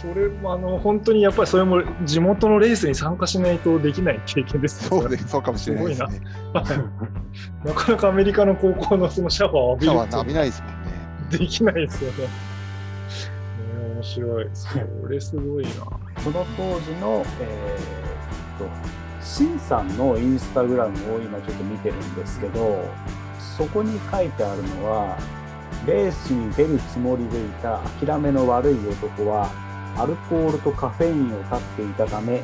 それもあの本当にやっぱりそれも地元のレースに参加しないとできない経験ですねそうです、そうかもしれないですね。はい [LAUGHS] なかなかアメリカの高校のそのシャワーを浴びるってシャワー浴びないですもんね。できないですよね。ね面白い。それすごいな。その当時の、えーっと、シンさんのインスタグラムを今ちょっと見てるんですけど、そこに書いてあるのは、レースに出るつもりでいた諦めの悪い男は、アルコールとカフェインを断っていたため、え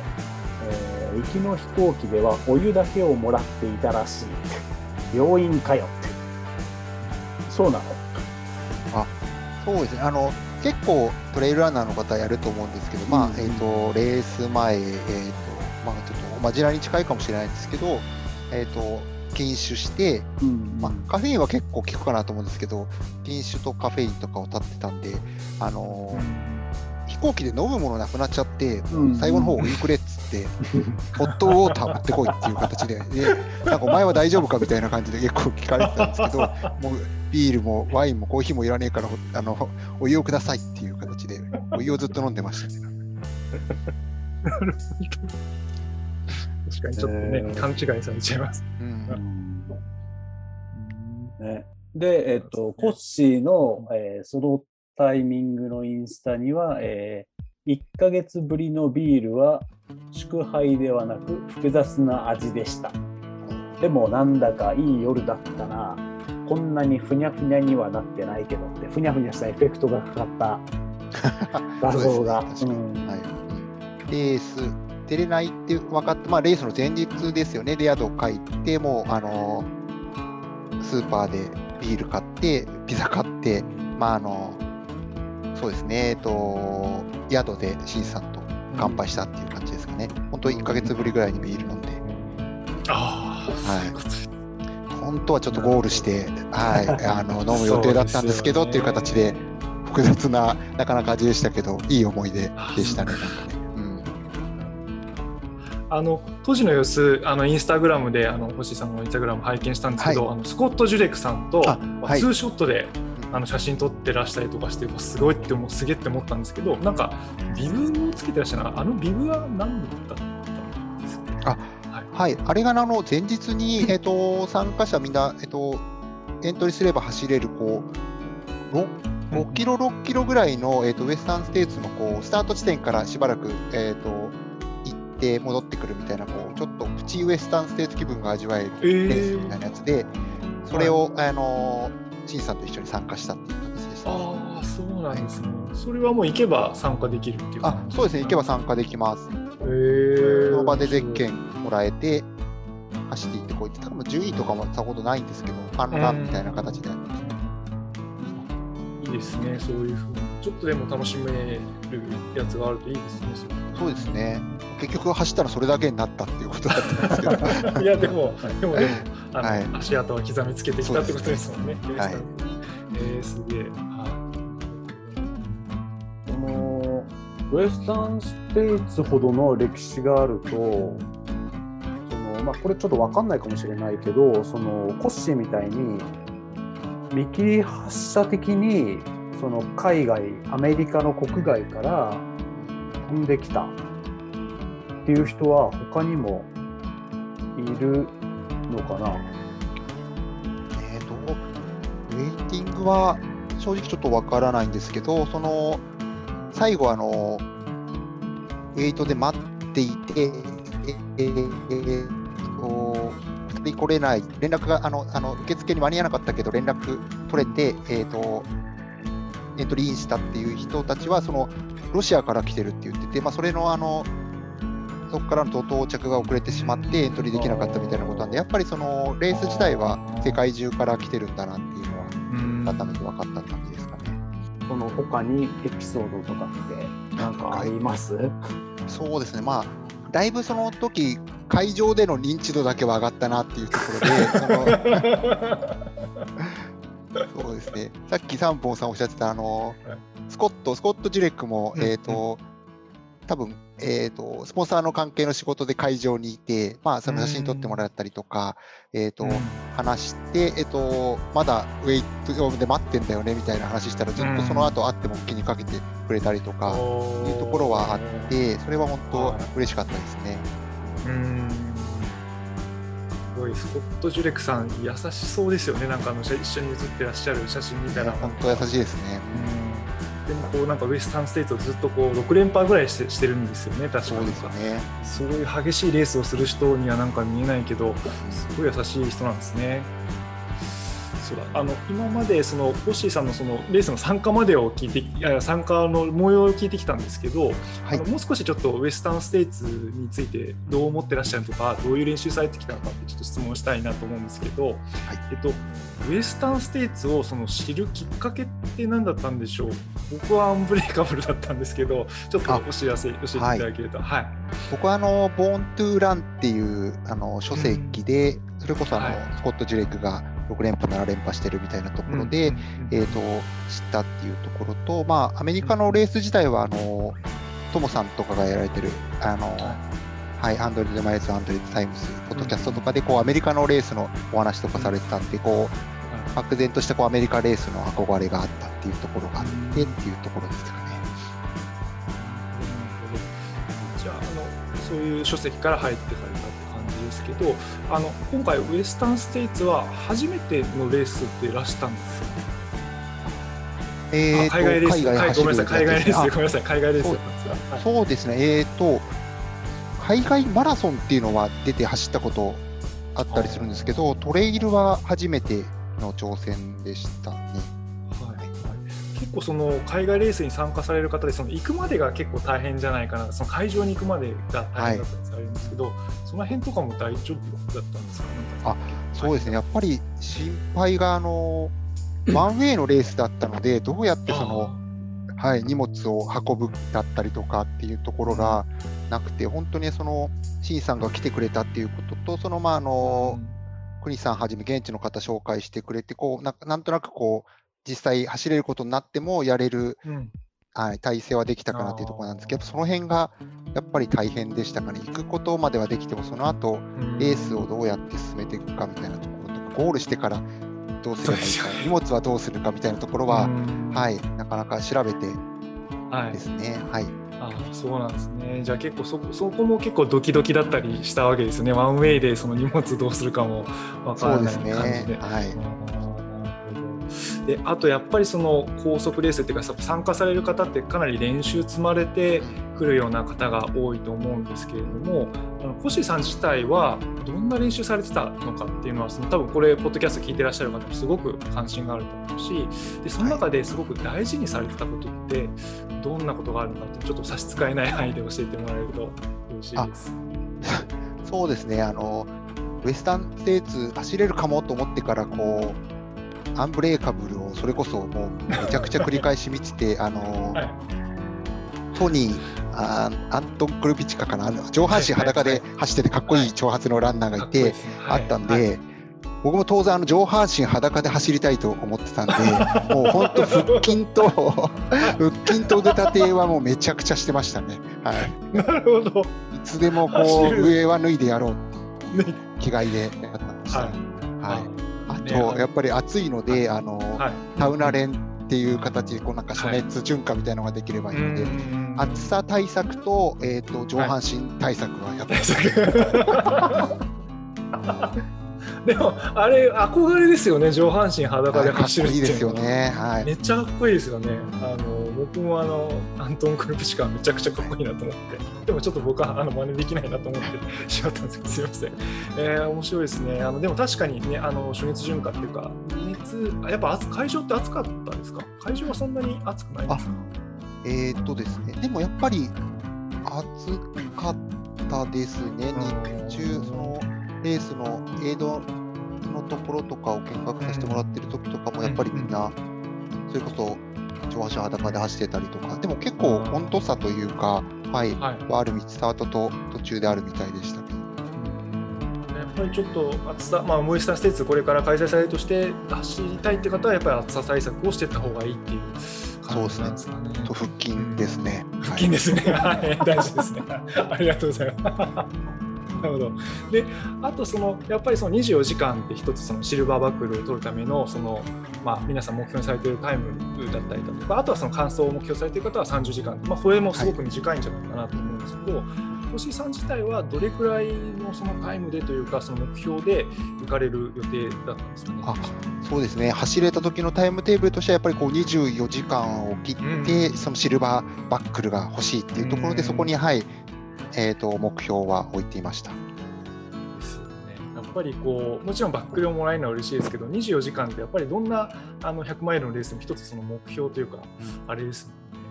ー行きの飛行機ではお湯だけをもらっていたらしい。病院かよって。そうなの？そうですね。あの、結構トレイルランナーの方やると思うんですけど、まあうんえー、とレース前、えーとまあ、ちょっとマジラに近いかもしれないんですけど、えー、と禁酒して、うんまあ、カフェインは結構効くかなと思うんですけど禁酒とカフェインとかを立ってたんで、あのー飛行機で飲むものなくなっちゃって、うん。最後の方お湯くれっつって、[LAUGHS] ホットウォーター持ってこいっていう形で、でなんかお前は大丈夫かみたいな感じで結構聞かれてたんですけど、[LAUGHS] もうビールもワインもコーヒーもいらねえから、ほあのお湯をくださいっていう形で、お湯をずっと飲んでましたね。確かにちょっとね、えー。勘違いされちゃいます。うん。ね、で、えっと、コッシーの、えーそのタイミングのインスタには、え1ヶ月ぶりのビールは祝杯ではなく複雑な味でした。でもなんだかいい夜だったな。こんなにふにゃふにゃにはなってないけどって、ふにゃふにゃしたエフェクトがかかった。[LAUGHS] 画像が。そうんはいうん。レース出れないって分かって、まあ、レースの前日ですよね、で宿書いて、もう、あのスーパーでビール買って、ピザ買って、まああのそうですね、えっと、宿でシンさんと乾杯したっていう感じですかね。本当1ヶ月ぶりぐらいにビール飲んで、ああ、はい。本当はちょっとゴールして、[LAUGHS] はい、あの飲む予定だったんですけどっていう形で、複雑な、なかなか味でしたけど、いい思い出でしたね、なんかね。うん。あの当時の様子、あのインスタグラムであの星さんのインスタグラム拝見したんですけど、はあのスコット・ジュレクさんとあはい。ツーショットでうんあの写真撮ってらしたりとかして、すごいって思う、すげえって思ったんですけど、なんかビブをつけてらっしゃるのあのビブは何だったんですか、あはい、あれがあの前日に、えっと参加者みんな、えっとエントリーすれば走れるこう 6, 5キロ、6キロぐらいの、えっとウエスタンステーツのこうスタート地点からしばらく、えっと行って戻ってくるみたいなこうちょっとプチウエスタンステーツ気分が味わえるえレースみたいなやつで、それを、あのシンさんと一緒に参加したっていう形でした、ね。ああ、そうなんですね。それはもう行けば参加できるっていうあそうですね、行けば参加できます。へえその場でゼッケンもらえて、走っていってこいって、多分順位とかもさほどないんですけど、ファンランみたいな形で。いいですね、そういうふうに。ちょっとでも楽しめるやつがあるといいですね。そそうですね。結局走ったらそれだけになったっていうことだったんですけど。れ [LAUGHS] いや、でも、でも、でも、あの、はい足跡は刻みつけてきたってことですもんね。はいえー、すげえ。はこのウエスタンステイツほどの歴史があるとその、まあ、これちょっと分かんないかもしれないけどそのコッシーみたいに見切り発車的にその海外アメリカの国外から飛んできた。っていう人は他にもいるのかな。えーと、ウェイティングは正直ちょっとわからないんですけど、その最後あの、ウェイトで待っていて、ええー二人来れない、連絡があのあの受付に間に合わなかったけど、連絡取れて、えーと、エントリーインしたっていう人たちは、そのロシアから来てるって言ってて、まあ、それのあのそこからの到着が遅れてしまってエントリーできなかったみたいなことなんで、やっぱりそのレース自体は世界中から来てるんだなっていうのは、うん。改めて分かった感じですかね。その他にエピソードとかって何かあります？[LAUGHS] そうですね、まあ、だいぶその時会場での認知度だけは上がったなっていうところで、そ [LAUGHS] うですね、さっきサンポンさんおっしゃってた、あのはい。スコット、スコット・ジュレックも、うんえっ、と、多分えーと、スポンサーの関係の仕事で会場にいて、まあ、その写真撮ってもらったりとか、えーと話して、えーと、まだウェイトで待ってんだよねみたいな話したら、ずっとその後会っても気にかけてくれたりとか、いうところはあって、それは本当嬉しかったですね。うん。すごいスコット・ジュレクさん優しそうですよね。なんかあの一緒に写ってらっしゃる写真見たら。本当優しいですね。でもこうなんかウエスタンステートをずっとこう6連覇ぐらいしてしてるんですよね確かそうですよね。そういう激しいレースをする人にはなんか見えないけどすごい優しい人なんですねそうだ。あの今までそのホッシーさんのそのレースの参加までを聞いていや参加の模様を聞いてきたんですけど、はい。もう少しちょっとウエスタンステイツについてどう思ってらっしゃるとかどういう練習されてきたのかってちょっと質問したいなと思うんですけど、えっと、ウエスタンステイツをその知るきっかけって何だったんでしょう？僕はアンブレイカブルだったんですけどちょっとお知らせ教えていただけると。はい。僕はあの、ボーントゥーランっていうあの書籍で、それこそあの、はい。スコット・ジュレイクが6連覇、7連覇してるみたいなところで、えー、と知ったっていうところと、まあ、アメリカのレース自体はあのトモさんとかがやられてる、あのはい、アンドリュー・マイルズ・アンドリュー・タイムズ、ポッドキャストとかでこうアメリカのレースのお話とかされてたんで、こう漠然としたこうアメリカレースの憧れがあったっていうところがあってっていうところですかね。じゃああのそういう書籍から入ってされですけどあの今回ウエスタンステイツは初めてのレースってらしたんですか、あえーと海外レース。はいごめんなさい。海外レース。ごめんなさい。海外レース。そうですね、えーと、海外マラソンっていうのは出て走ったことあったりするんですけど、トレイルは初めての挑戦でしたね。はいはい結構その海外レースに参加される方でその行くまでが結構大変じゃないかなその会場に行くまでが大変だったりされるんですけど、その辺とかも大丈夫だったんですかあそうですね、やっぱり心配があの [CLEARS THROAT] ワンウェイのレースだったので、どうやってその、はい、荷物を運ぶだったりとかっていうところがなくて、本当にその、シンさんが来てくれたっていうことと、その、まあ、あの、国さんはじめ現地の方紹介してくれて、こうななんとなくこう実際走れることになってもやれる、うんうんはい、体制はできたかなっていうところなんですけど、その辺がやっぱり大変でしたかね、行くことまではできても、その後レースをどうやって進めていくかみたいなところとか、ゴールしてからどうすればいいか荷物はどうするかみたいなところは、うんはい、なかなか調べてはいですね、はい、あそうなんですね。じゃあ結構そこそこも結構ドキドキだったりしたわけですよね。ワンウェイでその荷物どうするかもわからないそうです感じで。ね、はい。であとやっぱりその高速レースっていうか参加される方ってかなり練習積まれてくるような方が多いと思うんですけれどもあの星さん自体はどんな練習されてたのかっていうのはその多分これポッドキャスト聞いてらっしゃる方もすごく関心があると思うしでその中ですごく大事にされてたことってどんなことがあるのかってちょっと差し支えない範囲で教えてもらえるとよろしいです。そうですね、あの、ウエスタンステーツ走れるかもと思ってから、こう、アンブレーカブルをそれこそもうめちゃくちゃ繰り返し見てて、[LAUGHS] あの、はい。トニー、あアントン・クルピチカかな、上半身裸で走っててかっこいい長髪のランナーがいて、あったんで、はい。僕も当然あの上半身裸で走りたいと思ってたんで、[LAUGHS] もう本当腹筋と腹筋と腕立てはもうめちゃくちゃしてましたね。はい。なるほど。いつでもこう上は脱いでやろうっていう気概でやってました。ははいね。とやっぱり暑いので、あのはい。サウナ練っていう形でこうなんか暑熱循環みたいなのができればいいので、うん暑さ対策とえっ、と上半身対策はやってます。[LAUGHS] でもあれ憧れですよね上半身裸で走るってこいいですようのはね。はい。めっちゃかっこいいですよね。あの僕もあのアントン・クルプシカめちゃくちゃかっこいいなと思って。でもちょっと僕はあの真似できないなと思ってしまったんですけど [LAUGHS] すいません、えー面白いですね。あのでも確かにねあの暑熱循環っていうか熱あやっぱ暑会場って暑かったですか？会場はそんなに暑くないですか？えーっとですね、でもやっぱり暑かったですね、日中、そのレースのエイドのところとかを見学させてもらってる時とかも、やっぱりみんな、それこそ上半身裸で走ってたりとか、でも結構温度差というか、はい、はいはあるみスタートと途中であるみたいでしたね。やっぱりちょっと暑さ、まあ、モイスターステーツこれから開催されるとして走りたいって方はやっぱり暑さ対策をしていった方がいいっていう感じなんですかね。と腹筋ですね。腹筋ですね。はい、大事ですね。ありがとうございます。なるほど。で、あとそのやっぱりその24時間って一つそのシルバーバックルを取るためのそのまあ皆さん目標にされているタイムだったりだとか、あとはその完走を目標にされている方は30時間、まあそれもすごく短いんじゃないかなと思うんですけど。星井さん自体はどれくらいのそのタイムでというかその目標で行かれる予定だったんですかね？あそうですね、走れた時のタイムテーブルとしては、やっぱりこう24時間を切って、そのシルバーバックルが欲しいっていうところで、うんそこに、はいえー、と目標は置いていました。ですよね。やっぱりこうもちろんバックルをもらえるのは嬉しいですけど24時間ってやっぱりどんなあの100マイルのレースも一つその目標というか、あれですもんね。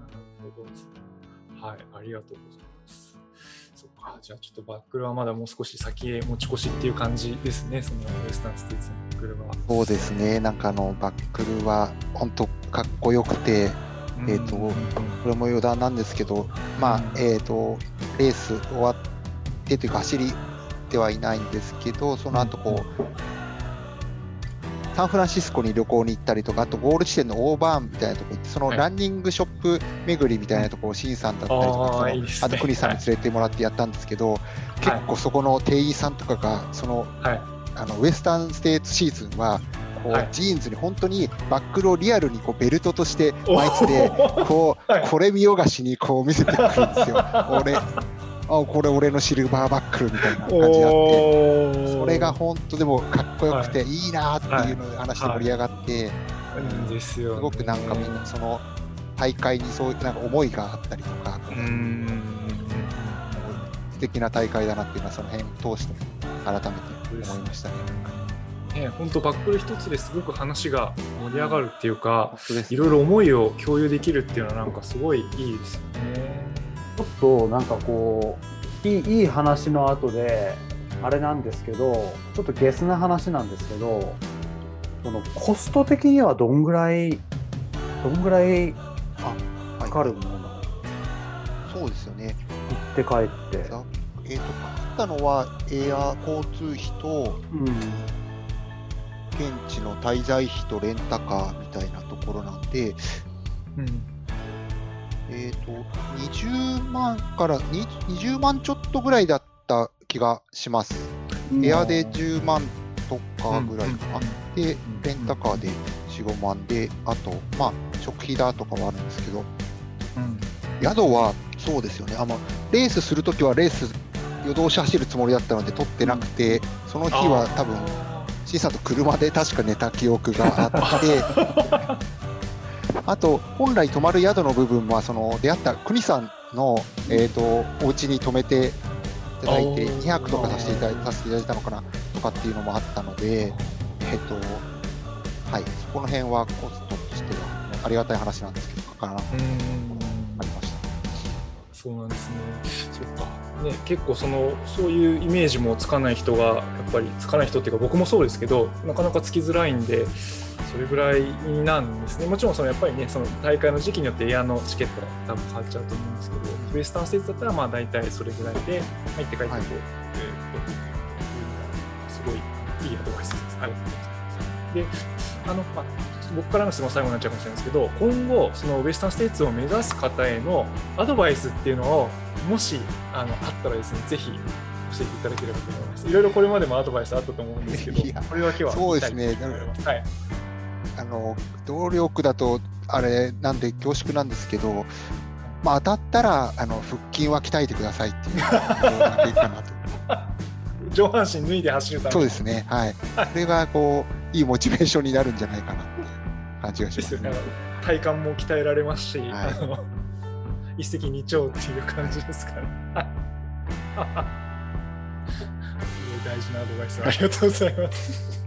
なるほどですね。はい、ありがとうございます。そっか、じゃあちょっとバックルはまだもう少し先へ持ち越しっていう感じですね、そのウエスタンステーツのバックルは。そうですね、なんかあのバックルは本当かっこよくて、えーとこれも余談なんですけど、まあえー、とレース終わってというか、走りではいないんですけど、その後こう、サンフランシスコに旅行に行ったりとか、あとゴール地点のオーバーンみたいなところ行って、そのはい。ランニングショップ巡りみたいなところを、シンさんだったりとか、あーそのいいですね。あとクニさんに連れてもらってやったんですけど、結構そこの店員さんとかが、そのはい、あのウエスタンステーツシーズンは、こうはい。ジーンズに本当にバックルをリアルにこうベルトとして巻いてて、こう、はい。これ見よがしにこう見せてくるんですよ。[LAUGHS] 俺、あこれ俺のシルバーバックルみたいな感じがあって、それが本当でもかっこよくてい。いなっていうので話で盛り上がって、すごくなんかみんなその大会にそういうなんか思いがあったりとか。素敵な大会だなっていうのはその辺通して改めて思いましたね。ね、本当バックル一つですごく話が盛り上がるっていうか、いろいろ思いを共有できるっていうのはなんかすごいいいですよね。ちょっとなんかこういいいい話の後であれなんですけどちょっとゲスな話なんですけどそのコスト的にはどんぐらいどんぐらいかかるものなの？そうですよね。行って帰って。ざえー、とかかったのはエア交通費とうん現地の滞在費とレンタカーみたいなところなんで、うん。えー、と20万からに20万ちょっとぐらいだった気がします。エアで10万とかぐらいかな。で、レンタカーで4、5万で、あと、まあ、食費だとかはあるんですけど、うん。宿はそうですよね、あのレースするときはレース、夜通し走るつもりだったので、取ってなくて、その日は多分、C さんと車で確か寝た記憶があって、あと、本来泊まる宿の部分は、その出会った国さんの、えー、とお家に泊めていただいて、あー2泊とかさせていただいさせていただいたのかなとかっていうのもあったので、えっ、と、はい、そこの辺はコストとしてはありがたい話なんですけど、かからなかうん。ありました。そうなんですね。ね、結構そのそういうイメージもつかない人がやっぱりつかない人っていうか僕もそうですけどなかなかつきづらいんでそれぐらいなんですね。もちろんそのやっぱりねその大会の時期によってエアのチケットが多分変わっちゃうと思うんですけどウエスタンステーツだったらまあ大体それぐらいで入って帰ってこう、はい。えすごいいいアドバイスです。ありがとうございます。であの、まあ、僕からの質問最後になっちゃうかもしれないですけど今後そのウエスタンステーツを目指す方へのアドバイスっていうのをもしあのあったらですねぜひ教えていただければと思います。いろいろこれまでもアドバイスあったと思うんですけどこれだけはそうですね。はい。あの動力だとあれなんで恐縮なんですけど、まあ、当たったらあの腹筋は鍛えてくださいっていうのが [LAUGHS] いいかなと。上半身脱いで走るためそうですね、はい。それがこういいモチベーションになるんじゃないかなっていう感じがしますね。体幹も鍛えられますし、はいあの一石二鳥っていう感じですから。大事なアドバイスをありがとうございます。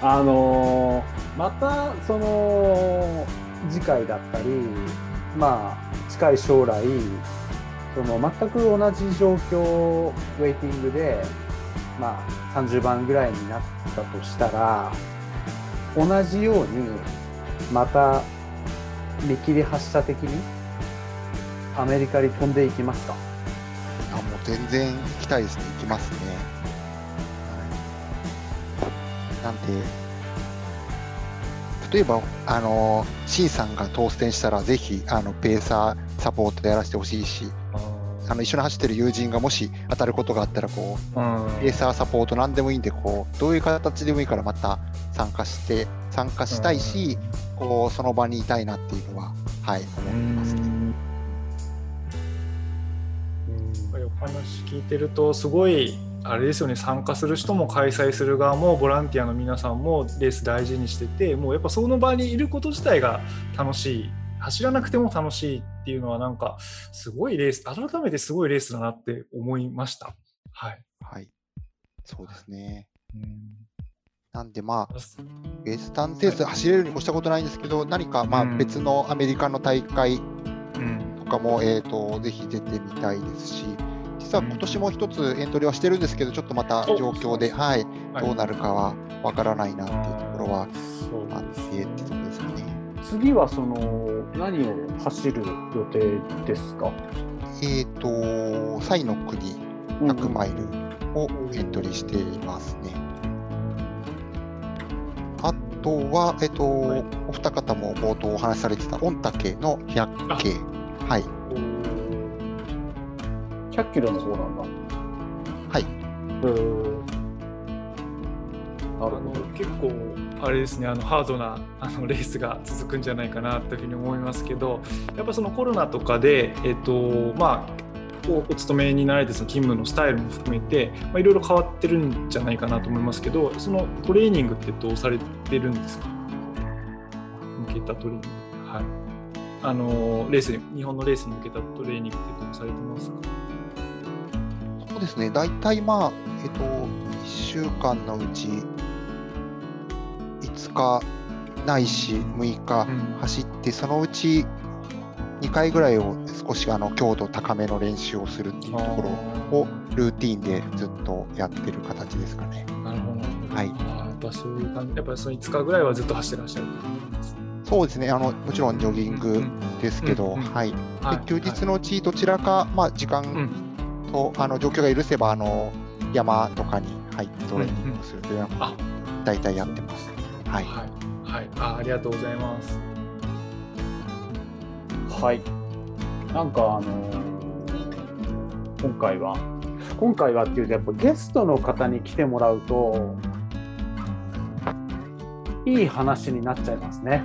あのーまたその次回だったりまあ近い将来その全く同じ状況ウェイティングでまあ30番ぐらいになったとしたら同じようにまた見切り発車的にアメリカに飛んでいきますか？あもう全然行きたいですね、行きますね。はい、なんで、例えば、あのシンさんが当選したら、ぜひあのペーサーサポートやらせてほしいし、あの一緒に走ってる友人がもし当たることがあったらこう、ペーサーサポートなんでもいいんでこう、どういう形でもいいからまた参加して、参加したいし、こうその場にいたいなっていうのは、はい、思ってますね。やっぱりお話聞いてるとすごいあれですよね参加する人も開催する側もボランティアの皆さんもレース大事にしててもうやっぱその場にいること自体が楽しい走らなくても楽しいっていうのはなんかすごいレース改めてすごいレースだなって思いました。はい、はい。そうですね。うん。なんでまあ、ウエスタンステーツ走れるに越したことないんですけど、何かまあうん。別のアメリカの大会うん。とかも、えー、とぜひ出てみたいですし、実は今年も一つエントリーはしてるんですけど、ちょっとまた状況で、はい、はい。どうなるかはわからないなっていうところはそうあって次はその何を走る予定ですか、えっ、と、サイの国100マイルをエントリーしていますね。あとは、えっ、と、はいお二方も冒頭お話しされてた御嶽の100系。はい。100キロの方なんだ。はい。うーなあるほど。の結構あれですねあのハードなあのレースが続くんじゃないかなというふうに思いますけどやっぱそのコロナとかで、えっとまあ、おお勤めになられてその勤務のスタイルも含めて、まあ、いろいろ変わってるんじゃないかなと思いますけどそのトレーニングってどうされてるんですか？向けたトレーニング。はいあのレースに日本のレースに向けたトレーニングってどうされてますか？そうですね。大体まあ、えっ、と、1週間のうち5日ないし6日うん走って、そのうち2回ぐらいを少しあの強度高めの練習をするっていうところをルーティンでずっとやってる形ですかね。なるほど。はいやっぱそういう感じ、やっぱりその5日ぐらいはずっと走ってらっしゃる。そうですね。あのもちろんジョギングですけど、はい。休日のうちどちらか、まあ、時間うんと、あの状況が許せばあの山とかに入ってトレーニングをするというのあは大体やってます。はい。はい、はい、あありがとうございます。はい。なんかあのー今回は、今回はっていうと、やっぱゲストの方に来てもらうと、いい話になっちゃいますね。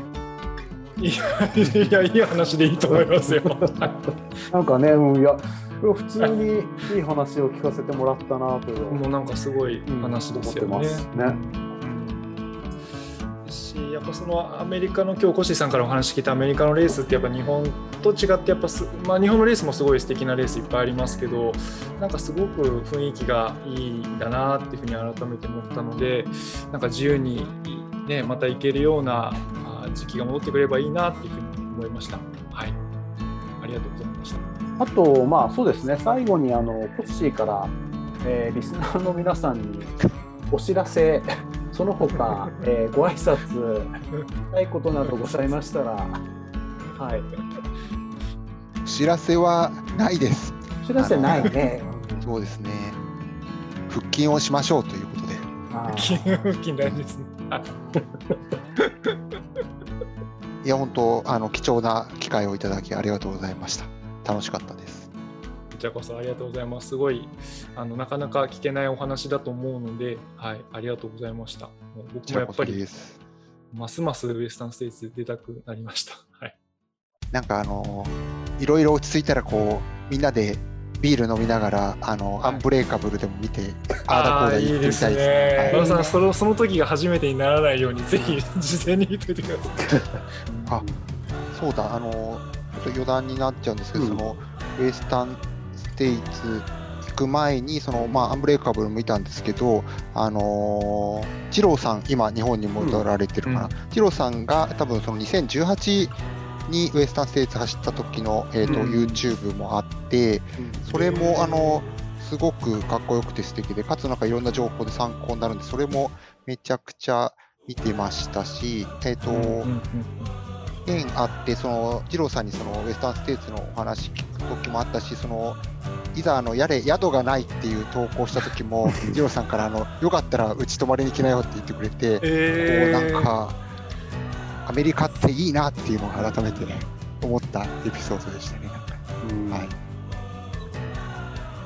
いや、いや、いい話でいいと思いますよ。[LAUGHS] なんかね、うんいや、普通にいい話を聞かせてもらったなというもうなんかすごい話ですよね。思ってますねうんしやっぱそのアメリカの今日コッシーさんからお話聞いたアメリカのレースってやっぱ日本と違ってやっぱす、まあ、日本のレースもすごい素敵なレースいっぱいありますけどなんかすごく雰囲気がいいんだなっていうふうに改めて思ったのでなんか自由に、ね、また行けるようなあ時期が戻ってくればいいなっていうふうに思いました。はい、ありがとうございました。あと、まあそうですね、最後にあのコッシーから、えーリスナーの皆さんにお知らせ、その他、[LAUGHS] えーご挨拶、したいことなどございましたら、はい、お知らせはないです。お知らせないね。そうですね。腹筋をしましょうということで。あー金金大事ですね。はいいや、本当、あの貴重な機会をいただきありがとうございました。楽しかったです。こちらこそありがとうございます。すごいあのなかなか聞けないお話だと思うので、はい、ありがとうございました。もうこ僕もやっぱり。ますますウエスタンステーツ出たくなりました。[LAUGHS] はい。なんかあのいろいろ落ち着いたらこうみんなでビール飲みながらあの、はいアンブレイカブルでも見てああだこうだ言ってみたいですね。はいさんそのその時が初めてにならないようにぜひ事前に言っといてください。[LAUGHS] あそうだあのちょっと余談になっちゃうんですけど、うんそのウエスタンステイツ行く前にその、まあ、アンブレイカブル見たんですけど、あのー、二郎さん今日本に戻られてるかな、うん。二郎さんが多分その2018にウエスタンステイツ走った時の、えーとうん。YouTube もあって、それもあのすごくかっこよくて素敵で、かつなんかいろんな情報で参考になるんで、それもめちゃくちゃ見てましたし、えっ、と、うんうんうん縁あって、その二郎さんにそのウエスタンステーツのお話聞く時もあったし、そのいざあのやれ宿がないっていう投稿した時も、[LAUGHS] 二郎さんからあのよかったらうち泊まりに来なよって言ってくれて、えーなんかアメリカっていいなっていうのを改めてね思ったエピソードでしたね。うんはい。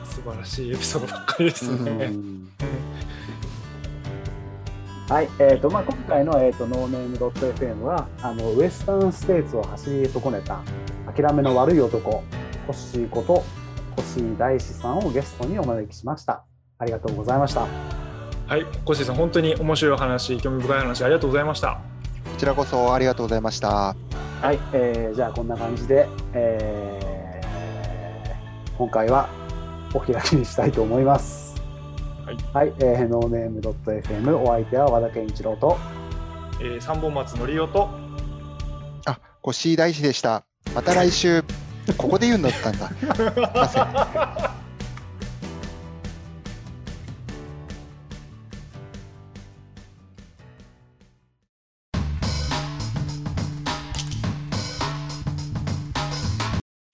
素晴らしいエピソードばっかりですね。[LAUGHS] うんはい、えーとまあ、今回の、えーとノーネームドット FM はあのウエスタンステーツを走り損ねた諦めの悪い男コッシーことコッシー大志さんをゲストにお招きしましたありがとうございましたはい、コッシーさん本当に面白い話、興味深い話ありがとうございました。こちらこそありがとうございました。はい、えーじゃあこんな感じで、えー今回はお開きにしたいと思います。はい、はい、えー、ノーネーム .fm お相手は和田健一郎と、えー、三本松のりおと、あ、越井大志でした。また来週、ここで言うんだったんだ。[LAUGHS]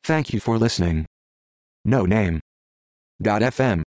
Thank you for listening. No name. Dot FM